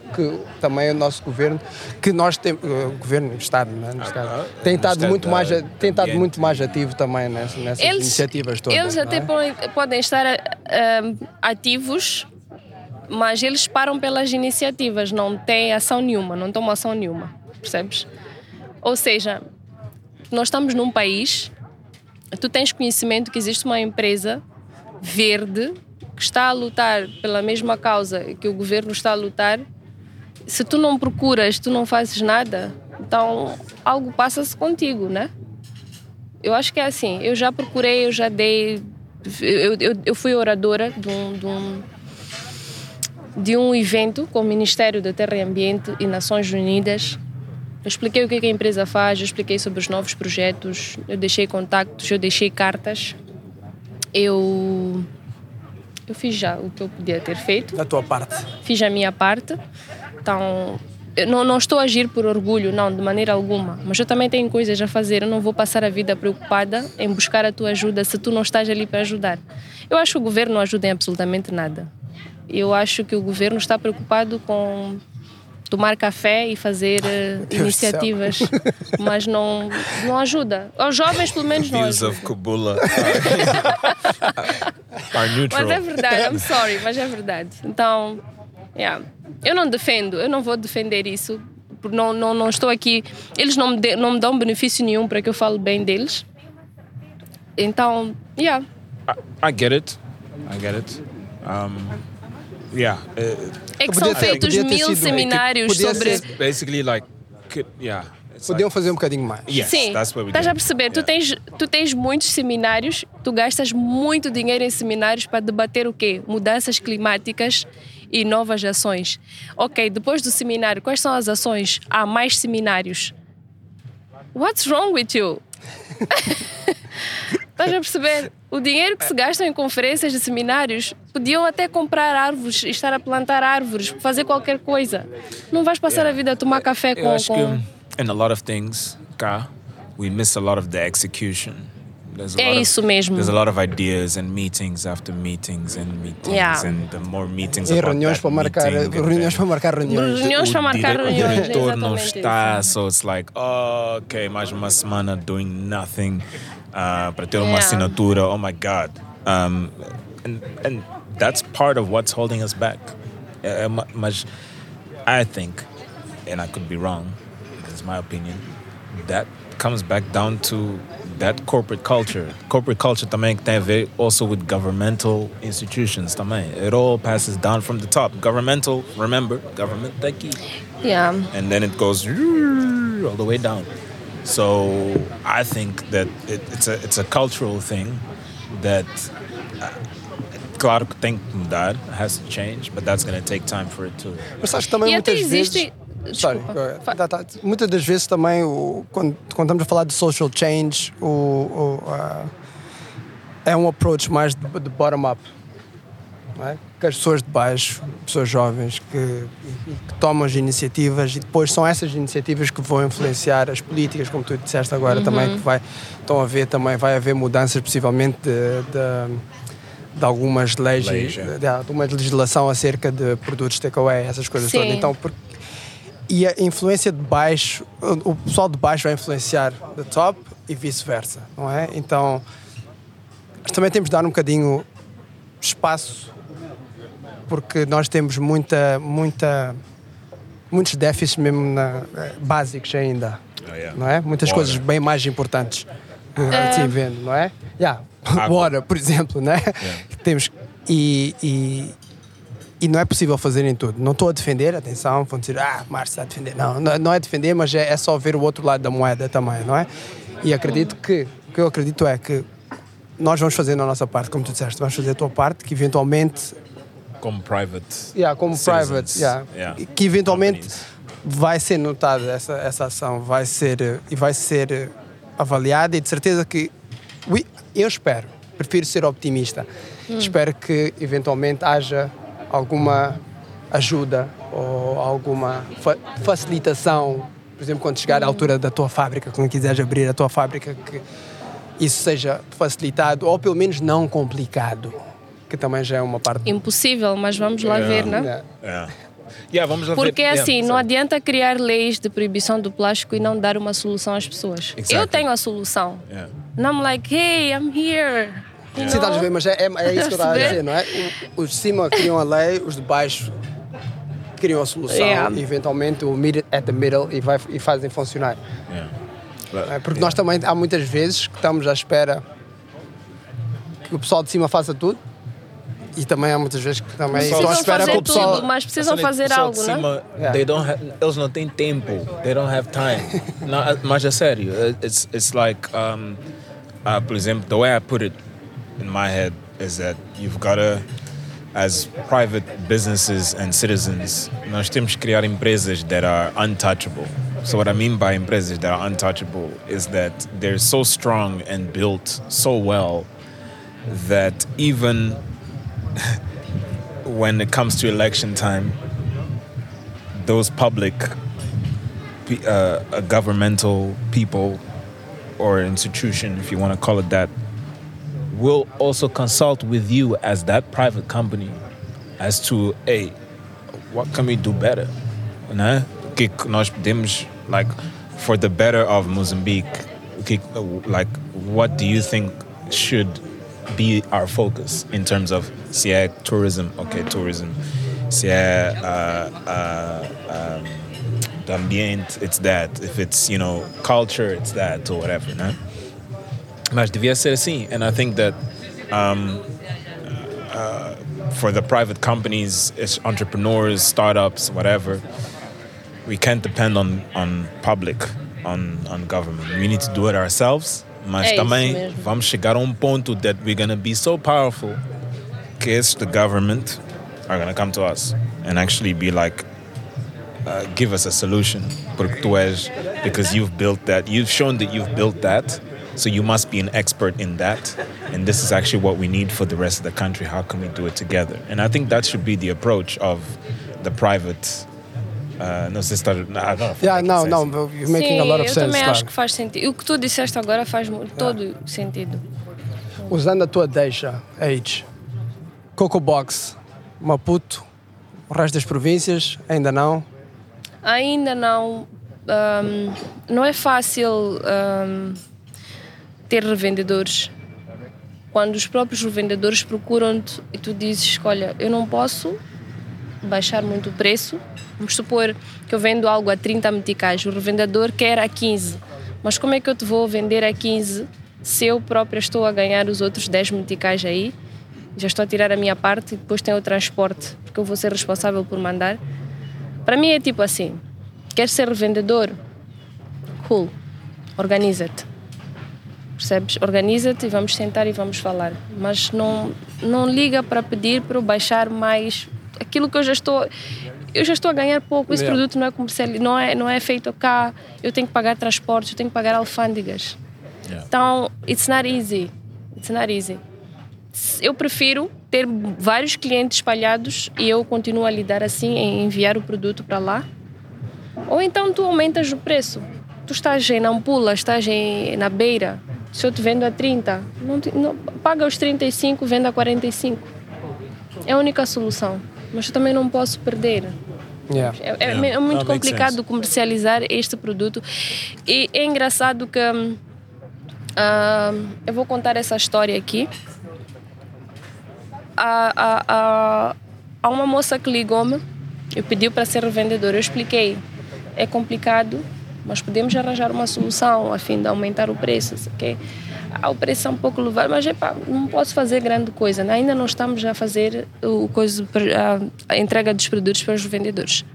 que também o nosso governo, que nós temos, o governo, o Estado, né, neste caso, Ah, tem estado Estado muito mais, da- tem estado muito mais ativo também nessas, nessas Eles, iniciativas todas. eles até é? podem, podem estar ah, ativos, mas eles param pelas iniciativas, não têm ação nenhuma, não tomam ação nenhuma, percebes? Ou seja, nós estamos num país, tu tens conhecimento que existe uma empresa verde que está a lutar pela mesma causa que o governo está a lutar. Se tu não procuras, tu não fazes nada, então algo passa-se contigo, né? Eu acho que é assim. Eu já procurei, eu já dei. Eu, eu, eu fui oradora de um, de, um, de um evento com o Ministério da Terra e Ambiente e Nações Unidas. Eu expliquei o que, é a empresa faz, eu expliquei sobre os novos projetos, eu deixei contactos, eu deixei cartas. Eu, eu fiz já o que eu podia ter feito Da tua parte. fiz a minha parte. Então, eu não, não estou a agir por orgulho, não, de maneira alguma. Mas eu também tenho coisas a fazer. Eu não vou passar a vida preocupada em buscar a tua ajuda se tu não estás ali para ajudar. Eu acho que o governo não ajuda em absolutamente nada. Eu acho que o governo está preocupado com tomar café e fazer eh, Deus do céu. iniciativas, mas não, não ajuda. Aos jovens, pelo menos, não ajuda. of Kubula are neutral. Mas é verdade, I'm sorry, mas é verdade. Então, yeah. eu não defendo, eu não vou defender isso. porque Não, não, não estou aqui. Eles não me, de- não me dão benefício nenhum para que eu fale bem deles. Então, yeah. I, I get it. I get it. Um, yeah. uh, É que Podia são ter- feitos mil sido- seminários podia sobre. ser- basically, like, could, yeah. Podiam like, fazer um bocadinho mais. yes, Sim, that's what we estás a perceber? Tu, Yeah. tens, tu tens muitos seminários, tu gastas muito dinheiro em seminários para debater o quê? Mudanças climáticas e novas ações. Ok, depois do seminário, quais são as ações? Há mais seminários. What's wrong with you? Estás a perceber? O dinheiro que se gasta em conferências e seminários podiam até comprar árvores, estar a plantar árvores, fazer qualquer coisa. Não vais passar a vida a tomar café Eu com. acho que com... in a lot of things, cá, we miss a lot of the execution. There's a É lot of- mesmo. There's a lot of ideas and meetings after meetings and meetings Yeah. and the more meetings E about reuniões that para marcar, meeting and reuniões then para marcar reuniões. Reuniões para o marcar dire- reuniões. O diretor não exatamente está, isso. so it's like, oh, ok, mais uma semana doing nothing uh, para ter uma Yeah. assinatura. Oh my God. Um, and, and that's part of what's holding us back. É, é uma- mas I think, and I could be wrong, that's my opinion, that comes back down to that corporate culture. Corporate culture também que tem a ver also with governmental institutions também. It all passes down from the top. Governmental, remember, government daqui. Yeah. And then it goes all the way down. So I think that it, it's a it's a cultural thing that uh, claro que tem que mudar, has to change, but that's going to take time for it to Mas acho que também E até muitas existe. vezes. Sorry, Tá, tá. Muitas das vezes também, o, quando, quando estamos a falar de social change, o, o, ah, é um approach mais de, de bottom-up. não é? Que as pessoas de baixo, pessoas jovens, que, que tomam as iniciativas e depois são essas iniciativas que vão influenciar as políticas, como tu disseste agora também, que vai, estão a ver também, vai haver mudanças possivelmente de, de, de algumas leis, Leis, de, é. de alguma legislação acerca de produtos takeaway, essas coisas Sim. todas. Então, por- e a influência de baixo, o pessoal de baixo vai influenciar de top e vice-versa, não é? Então, também temos de dar um bocadinho espaço, porque nós temos muita, muita, muitos déficits mesmo na, eh, básicos ainda, Oh, yeah. não é? Muitas Water. coisas bem mais importantes, eh, assim vendo, não é? Yeah. Água. Water, por exemplo, né? Temos e, e, e não é possível fazer em tudo. Não estou a defender, atenção, vão dizer, ah, Márcio está a defender. Não, não, não é defender, mas é, é só ver o outro lado da moeda também, não é? E acredito que, o que eu acredito é que nós vamos fazer a nossa parte, como tu disseste, vamos fazer a tua parte, que eventualmente, como private. yeah, como Citizens, private, yeah, yeah, que eventualmente companies. vai ser notada essa, essa ação, vai ser e vai ser avaliada e de certeza que eu espero, prefiro ser optimista. Espero que eventualmente haja alguma ajuda ou alguma fa- facilitação, por exemplo, quando chegar à altura da tua fábrica, quando quiseres abrir a tua fábrica, que isso seja facilitado ou pelo menos não complicado, que também já é uma parte. Impossível, mas vamos lá ver, né? Yeah. Yeah. Yeah, vamos lá ver. Porque Yeah, assim, não adianta criar leis de proibição do plástico e não dar uma solução às pessoas. Exactly. Eu tenho a solução. Yeah. And I'm like, hey, I'm here. You Sim, estás a ver, mas é, é, é isso que eu estava a dizer, não é? Os de cima criam a lei, os de baixo criam a solução Yeah. e eventualmente o meet at the middle e, vai, e fazem funcionar. Yeah. não é? Porque nós também, há muitas vezes que estamos à espera que o pessoal de cima faça tudo e também há muitas vezes que também estão à espera que o pessoal... tudo, mas precisam Assim, fazer algo, de né? cima, Yeah. They don't have, eles não têm tempo. They don't have time. não, mas é sério. It's, it's like, um, uh, por exemplo, the way I put it in my head is that you've got to, as private businesses and citizens, nós temos que criar empresas that are untouchable. So what I mean by empresas that are untouchable is that they're so strong and built so well that even when it comes to election time, those public uh, governmental people or institution, if you want to call it that, will also consult with you as that private company as to, hey, what can we do better? Like, for the better of Mozambique, like, what do you think should be our focus in terms of se tourism, okay, tourism, se uh, uh, um, the ambiente, it's that. If it's, you know, culture, it's that, or whatever, né? Mas devia ser assim. And I think that um, uh, for the private companies, entrepreneurs, startups, whatever, we can't depend on, on public, on, on government. We need to do it ourselves. Mas É também vamos chegar a um ponto that we're going to be so powerful que esses the government are going to come to us and actually be like, uh, give us a solution. Porque tu és, because you've built that, you've shown that you've built that, so you must be an expert in that. And this is actually what we need for the rest of the country. How can we do it together? And I think that should be the approach of the private. Uh, no, sister, I don't know. Yeah, I can no, no, you're making a lot of eu sense. também claro. acho que faz sentido. O que tu disseste agora faz mu- todo sentido. Usando a tua deixa, Age, Coco Box, Maputo, o resto das províncias, ainda não. Ainda não. ahm, não é fácil ahm, ter revendedores. Quando os próprios revendedores procuram-te e tu dizes: Olha, eu não posso baixar muito o preço. Vamos supor que eu vendo algo a 30 meticais, o revendedor quer a 15. Mas como é que eu te vou vender a 15 se eu própria estou a ganhar os outros 10 meticais aí? Já estou a tirar a minha parte e depois tem o transporte, porque eu vou ser responsável por mandar. Para mim é tipo assim: queres ser revendedor? Cool, organiza-te. Percebes? Organiza-te e vamos sentar e vamos falar. Mas não, não liga para pedir para eu baixar mais aquilo que eu já estou. Eu já estou a ganhar pouco. Esse Yeah. produto não é comercial, não é, não é feito cá. Eu tenho que pagar transportes, eu tenho que pagar alfândegas. Yeah. Então, it's not easy. It's not easy. Eu prefiro ter vários clientes espalhados e eu continuo a lidar assim, em enviar o produto para lá. Ou então tu aumentas o preço. Tu estás em Nampula, estás em, na beira. Se eu te vendo a 30, não te- não- paga os 35, vende a 45. É a única solução. Mas eu também não posso perder. Yeah. É, é- Yeah. é muito That complicado comercializar este produto. E é engraçado que. ah, eu vou contar essa história aqui. Há, há, há, há uma moça que ligou-me e pediu para ser revendedora. Eu expliquei. É complicado, mas podemos arranjar uma solução a fim de aumentar o preço. ok? Ah, o preço é um pouco elevado, mas epá, não posso fazer grande coisa. né? Ainda não estamos a fazer o coisa, a, entrega dos produtos para os vendedores.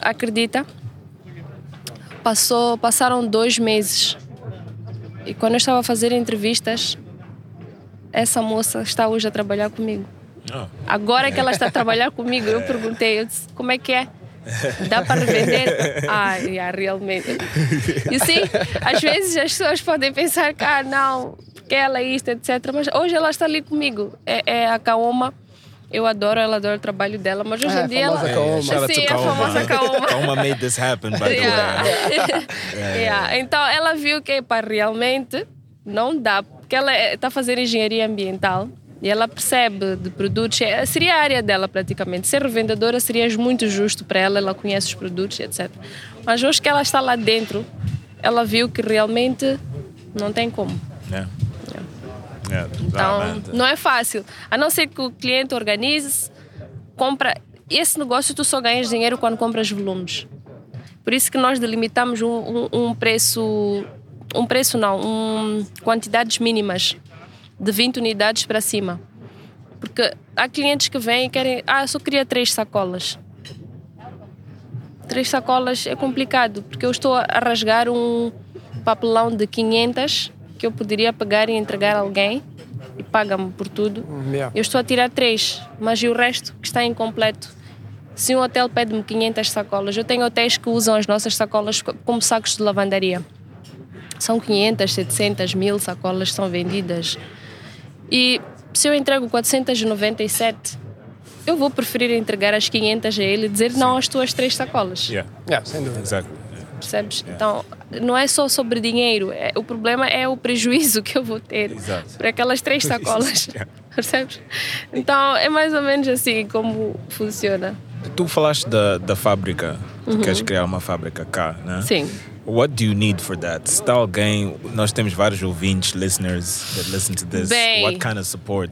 Acredita? Passou, passaram dois meses e quando eu estava a fazer entrevistas, essa moça está hoje a trabalhar comigo. Oh. Agora que ela está a trabalhar comigo, eu perguntei, eu disse, como é que é? Dá para revender? Ah, yeah, realmente. E sim, às vezes as pessoas podem pensar que, ah, não, porque ela é isto, etc. Mas hoje ela está ali comigo. É, é a Kaoma. Eu adoro, ela adora o trabalho dela, mas hoje Ah, em a dia ela. Kaoma. Sim, to a famosa Kaoma. Kaoma made this happen, by the Yeah. way. Yeah. Então ela viu que pá, realmente não dá, porque ela está a fazer engenharia ambiental E ela percebe de produtos, é- seria a área dela praticamente. Ser revendedora seria muito justo para ela, ela conhece os produtos, etc. Mas hoje que ela está lá dentro, ela viu que realmente não tem como. Yeah. Yeah, Então, realmente. não é fácil. A não ser que o cliente organize, compra. Esse negócio tu só ganhas dinheiro quando compras volumes. Por isso que nós delimitamos um, um- um preço, um preço não, um, quantidades mínimas de 20 unidades para cima. Porque há clientes que vêm e querem, ah, eu só queria três sacolas. Três sacolas é complicado, porque eu estou a rasgar um papelão de 500 que eu poderia pegar e entregar a alguém e paga-me por tudo. Yeah. Eu estou a tirar três, mas e o resto que está incompleto? Se um hotel pede-me 500 sacolas, eu tenho hotéis que usam as nossas sacolas co- como sacos de lavandaria. São 500, 700, 1000 sacolas são vendidas. E se eu entrego 497, eu vou preferir entregar as 500 a ele e dizer não às tuas três sacolas. Yeah, Yeah, sem dúvida. exactly. Percebes? Então, não é só sobre dinheiro. é- o problema é o prejuízo que eu vou ter Exato. por aquelas três sacolas. Yeah. Percebes? Então, é mais ou menos assim como funciona. Tu falaste da, da fábrica, tu queres criar uma fábrica cá, né? Uhum. Sim. What do you need for that? Se está alguém, nós temos vários ouvintes, listeners that listen to this. Bem. What kind of support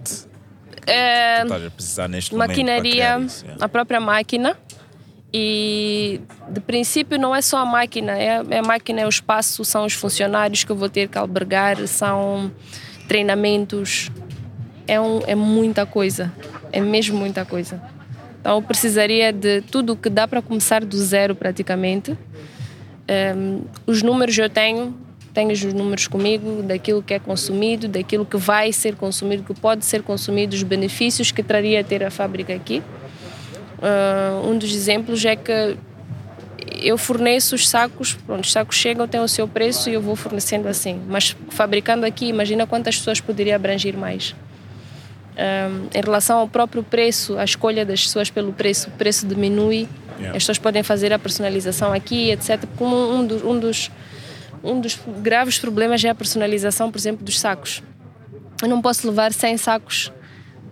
É, tu precisar neste momento? maquinaria, criar isso? Yeah. a própria máquina. E de princípio não é só a máquina, é, é a máquina, é o espaço, são os funcionários que eu vou ter que albergar, são treinamentos, é, um, é muita coisa, é mesmo muita coisa. Então eu precisaria de tudo o que dá para começar do zero praticamente. Ehm, os números eu tenho, tenho os números comigo daquilo que é consumido, daquilo que vai ser consumido, que pode ser consumido, os benefícios que traria ter a fábrica aqui. Ah, um dos exemplos é que eu forneço os sacos, pronto, os sacos chegam, têm o seu preço e eu vou fornecendo assim. Mas fabricando aqui, imagina quantas pessoas poderia abranger mais. Um, em relação ao próprio preço, a escolha das pessoas pelo preço, o preço diminui. Yeah. As pessoas podem fazer a personalização aqui, etc. Como um dos, um dos, um dos graves problemas é a personalização, por exemplo, dos sacos. Eu não posso levar 100 sacos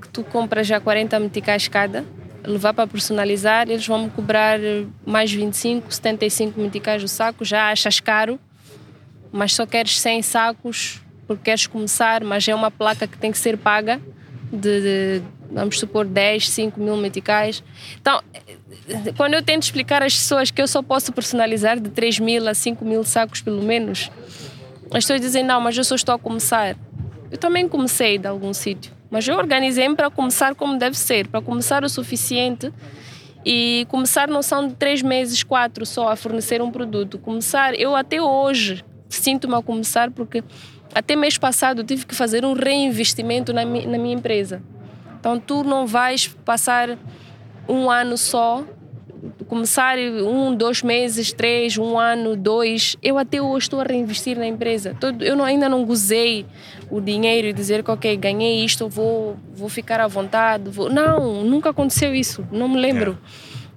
que tu compras já 40 meticais cada, levar para personalizar, eles vão me cobrar mais 25, 75 meticais o saco, já achas caro, mas só queres 100 sacos porque queres começar, mas é uma placa que tem que ser paga de, de, vamos supor 10, 5 mil meticais. Então, quando eu tento explicar às pessoas que eu só posso personalizar de 3 mil a 5 mil sacos pelo menos, as pessoas dizem, não, mas eu só estou a começar. Eu também comecei de algum sítio, mas eu organizei-me para começar como deve ser, para começar o suficiente e começar não são de três meses, quatro só a fornecer um produto. Começar, eu até hoje sinto-me a começar porque até mês passado tive que fazer um reinvestimento na, na minha empresa. Então tu não vais passar um ano só, começar um, dois meses, três, um ano, dois. Eu até hoje estou a reinvestir na empresa. Eu não- ainda não gozei o dinheiro e dizer que, ok, ganhei isto, vou, vou ficar à vontade. Vou... Não, nunca aconteceu isso, não me lembro.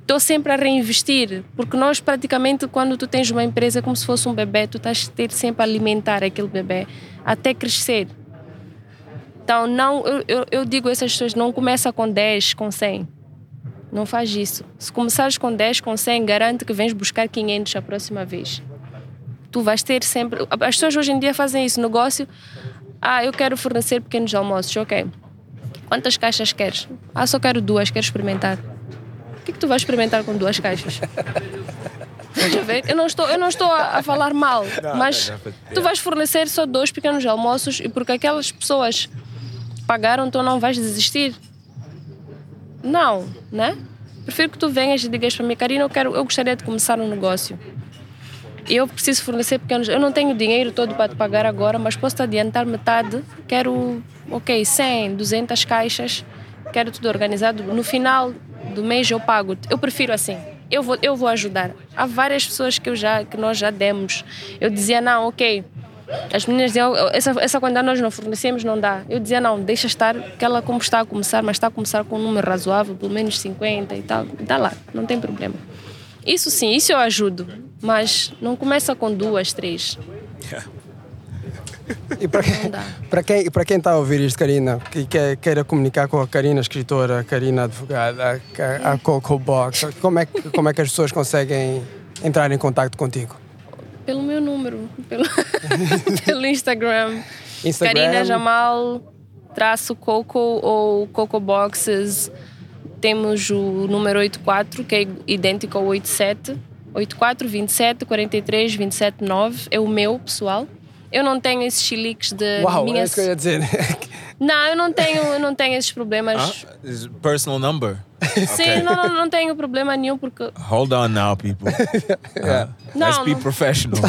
Estou sempre a reinvestir, porque nós praticamente quando tu tens uma empresa é como se fosse um bebê, tu estás a ter sempre a alimentar aquele bebê até crescer. Então, não, eu, eu, digo a essas pessoas, não começa com 10, com 100. Não faz isso. Se começares com 10, com 100, garante que vens buscar 500 a próxima vez. Tu vais ter sempre... As pessoas hoje em dia fazem isso, negócio... Ah, eu quero fornecer pequenos almoços, ok. Quantas caixas queres? Ah, só quero duas, quero experimentar. O que, que tu vais experimentar com duas caixas? Eu não estou, eu não estou a, a falar mal, mas tu vais fornecer só dois pequenos almoços e porque aquelas pessoas pagaram, tu não vais desistir. Não, né? Prefiro que tu venhas e digas para mim, Karina, eu, quero, eu gostaria de começar um negócio. Eu preciso fornecer pequenos. Eu não tenho dinheiro todo para te pagar agora, mas posso te adiantar metade. Quero, ok, 100, 200 caixas. Quero tudo organizado. No final do mês eu pago. Eu prefiro assim. Eu vou, eu vou ajudar. Há várias pessoas que, eu já, que nós já demos. Eu dizia, não, ok. As meninas diziam, essa, essa quantidade nós não fornecemos, não dá. Eu dizia, não, deixa estar, que ela como está a começar, mas está a começar com um número razoável, pelo menos 50 e tal. Dá lá, não tem problema. Isso sim, isso eu ajudo. Mas não começa com duas, três. E para quem, para quem, para quem está a ouvir isto, Karina, que quer, queira comunicar com a Karina escritora, a Karina advogada, a, a Coco Box, como é, que- como é que as pessoas conseguem entrar em contato contigo? Pelo meu número, pelo, pelo Instagram. Instagram? Karina Jamal, traço Coco ou Coco Boxes. Temos o número 84, que é idêntico ao 87. 84 27 43 27 9 é o meu pessoal. Eu não tenho esses chiliques de Uau, é minhas... isso que eu ia dizer. Não, eu não tenho, eu não tenho esses problemas. Ah, personal number. Sim, não, não, não tenho problema nenhum porque Hold on now, people. Uh, let's Não, be não. professional.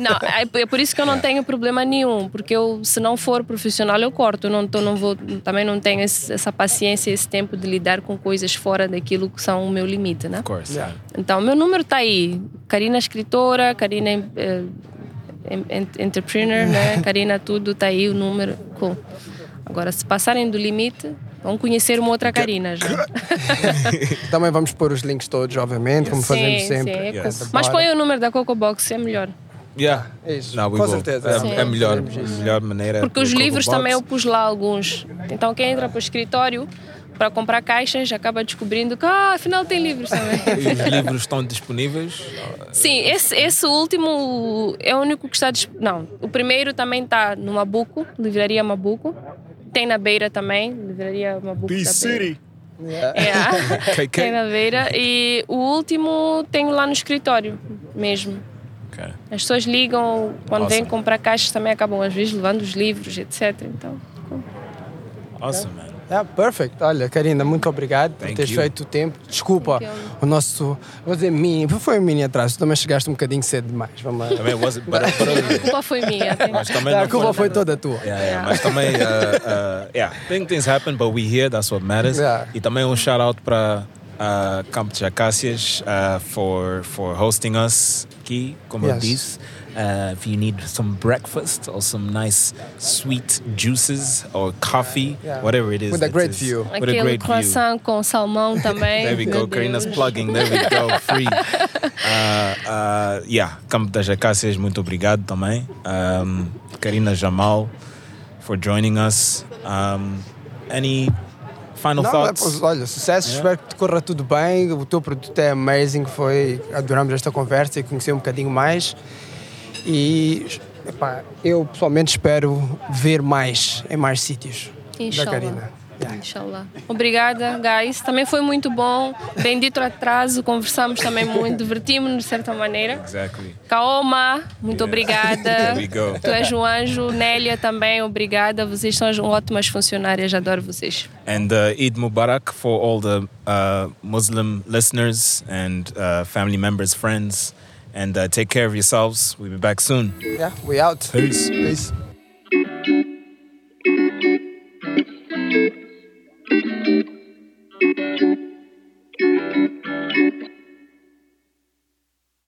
Não, é é por isso que eu não tenho problema nenhum, porque eu, se não for profissional, eu corto. Eu não, tô, não vou, também não tenho esse- essa paciência, esse tempo de lidar com coisas fora daquilo que são o meu limite, né? of course. Yeah. Então, meu número está aí. Karina escritora, Karina eh, em- em- entrepreneur, né? Karina tudo, está aí o número. Cool. Agora, se passarem do limite, vão conhecer uma outra Karina já. Também vamos pôr os links todos, obviamente, como fazemos sim, sempre. sim. é Yes. Mas põe o número da Coco Box, é melhor. Yeah. É isso. We Com certeza. É, é melhor, Fazemos melhor maneira. Porque os Coco livros Box. também eu pus lá alguns. Então quem entra para o escritório para comprar caixas acaba descobrindo que ah, afinal tem livros também. E os livros estão disponíveis. Sim, esse, esse último é o único que está disponível. Não, o primeiro também está no Mabuco, livraria Mabuco. Tem na Beira também, livraria Mabuco. da Beira. É, KK. tem na Beira. E o último tenho lá no escritório mesmo. Okay. As pessoas ligam, quando vêm Awesome. comprar caixas também acabam às vezes levando os livros, etc. Então, Awesome, man. Yeah, perfect. Olha, Karina, muito obrigado por Thank teres you. feito o tempo. Desculpa o nosso. Vou dizer mini. Foi um mini atraso. Tu também chegaste um bocadinho cedo demais. Vamos lá. Também was but, but, a culpa foi minha. mas também a culpa foi- foi toda tua. Yeah, yeah. Yeah. Mas também, uh, uh, yeah, think things happen, but we here, that's what matters. Yeah. E também um shout out para uh, Campo de Acácias uh, for, for hosting us aqui, como eu Yes. disse. Uh, if you need some breakfast or some nice sweet juices or coffee, Yeah. whatever it is. With a great is- view. With a great view. croissant com salmão também. There we go. Karina's plugging. There we go. Free. Uh, uh, yeah, Campo das Acácias, muito obrigado também. Um, Karina Jamal for joining us. Um, any final Não, thoughts? olha, sucesso, espero que te corra tudo bem. O teu produto é amazing, foi, adoramos esta conversa e conhecer um bocadinho mais. E epá, eu pessoalmente espero ver mais em mais sítios da Inshallah. Karina. Yeah. Inshallah. Obrigada, guys. Também foi muito bom. Bendito atraso, conversamos também muito, divertimos-nos de certa maneira. Exactly. Kaoma, muito obrigada. We go. Tu és um anjo. Nélia também, obrigada. Vocês são ótimas funcionárias, adoro vocês. And uh, Eid Mubarak for all the uh, Muslim listeners and uh, family members, friends. and uh, take care of yourselves. We'll be back soon. Yeah, we out. Peace. Peace. Peace.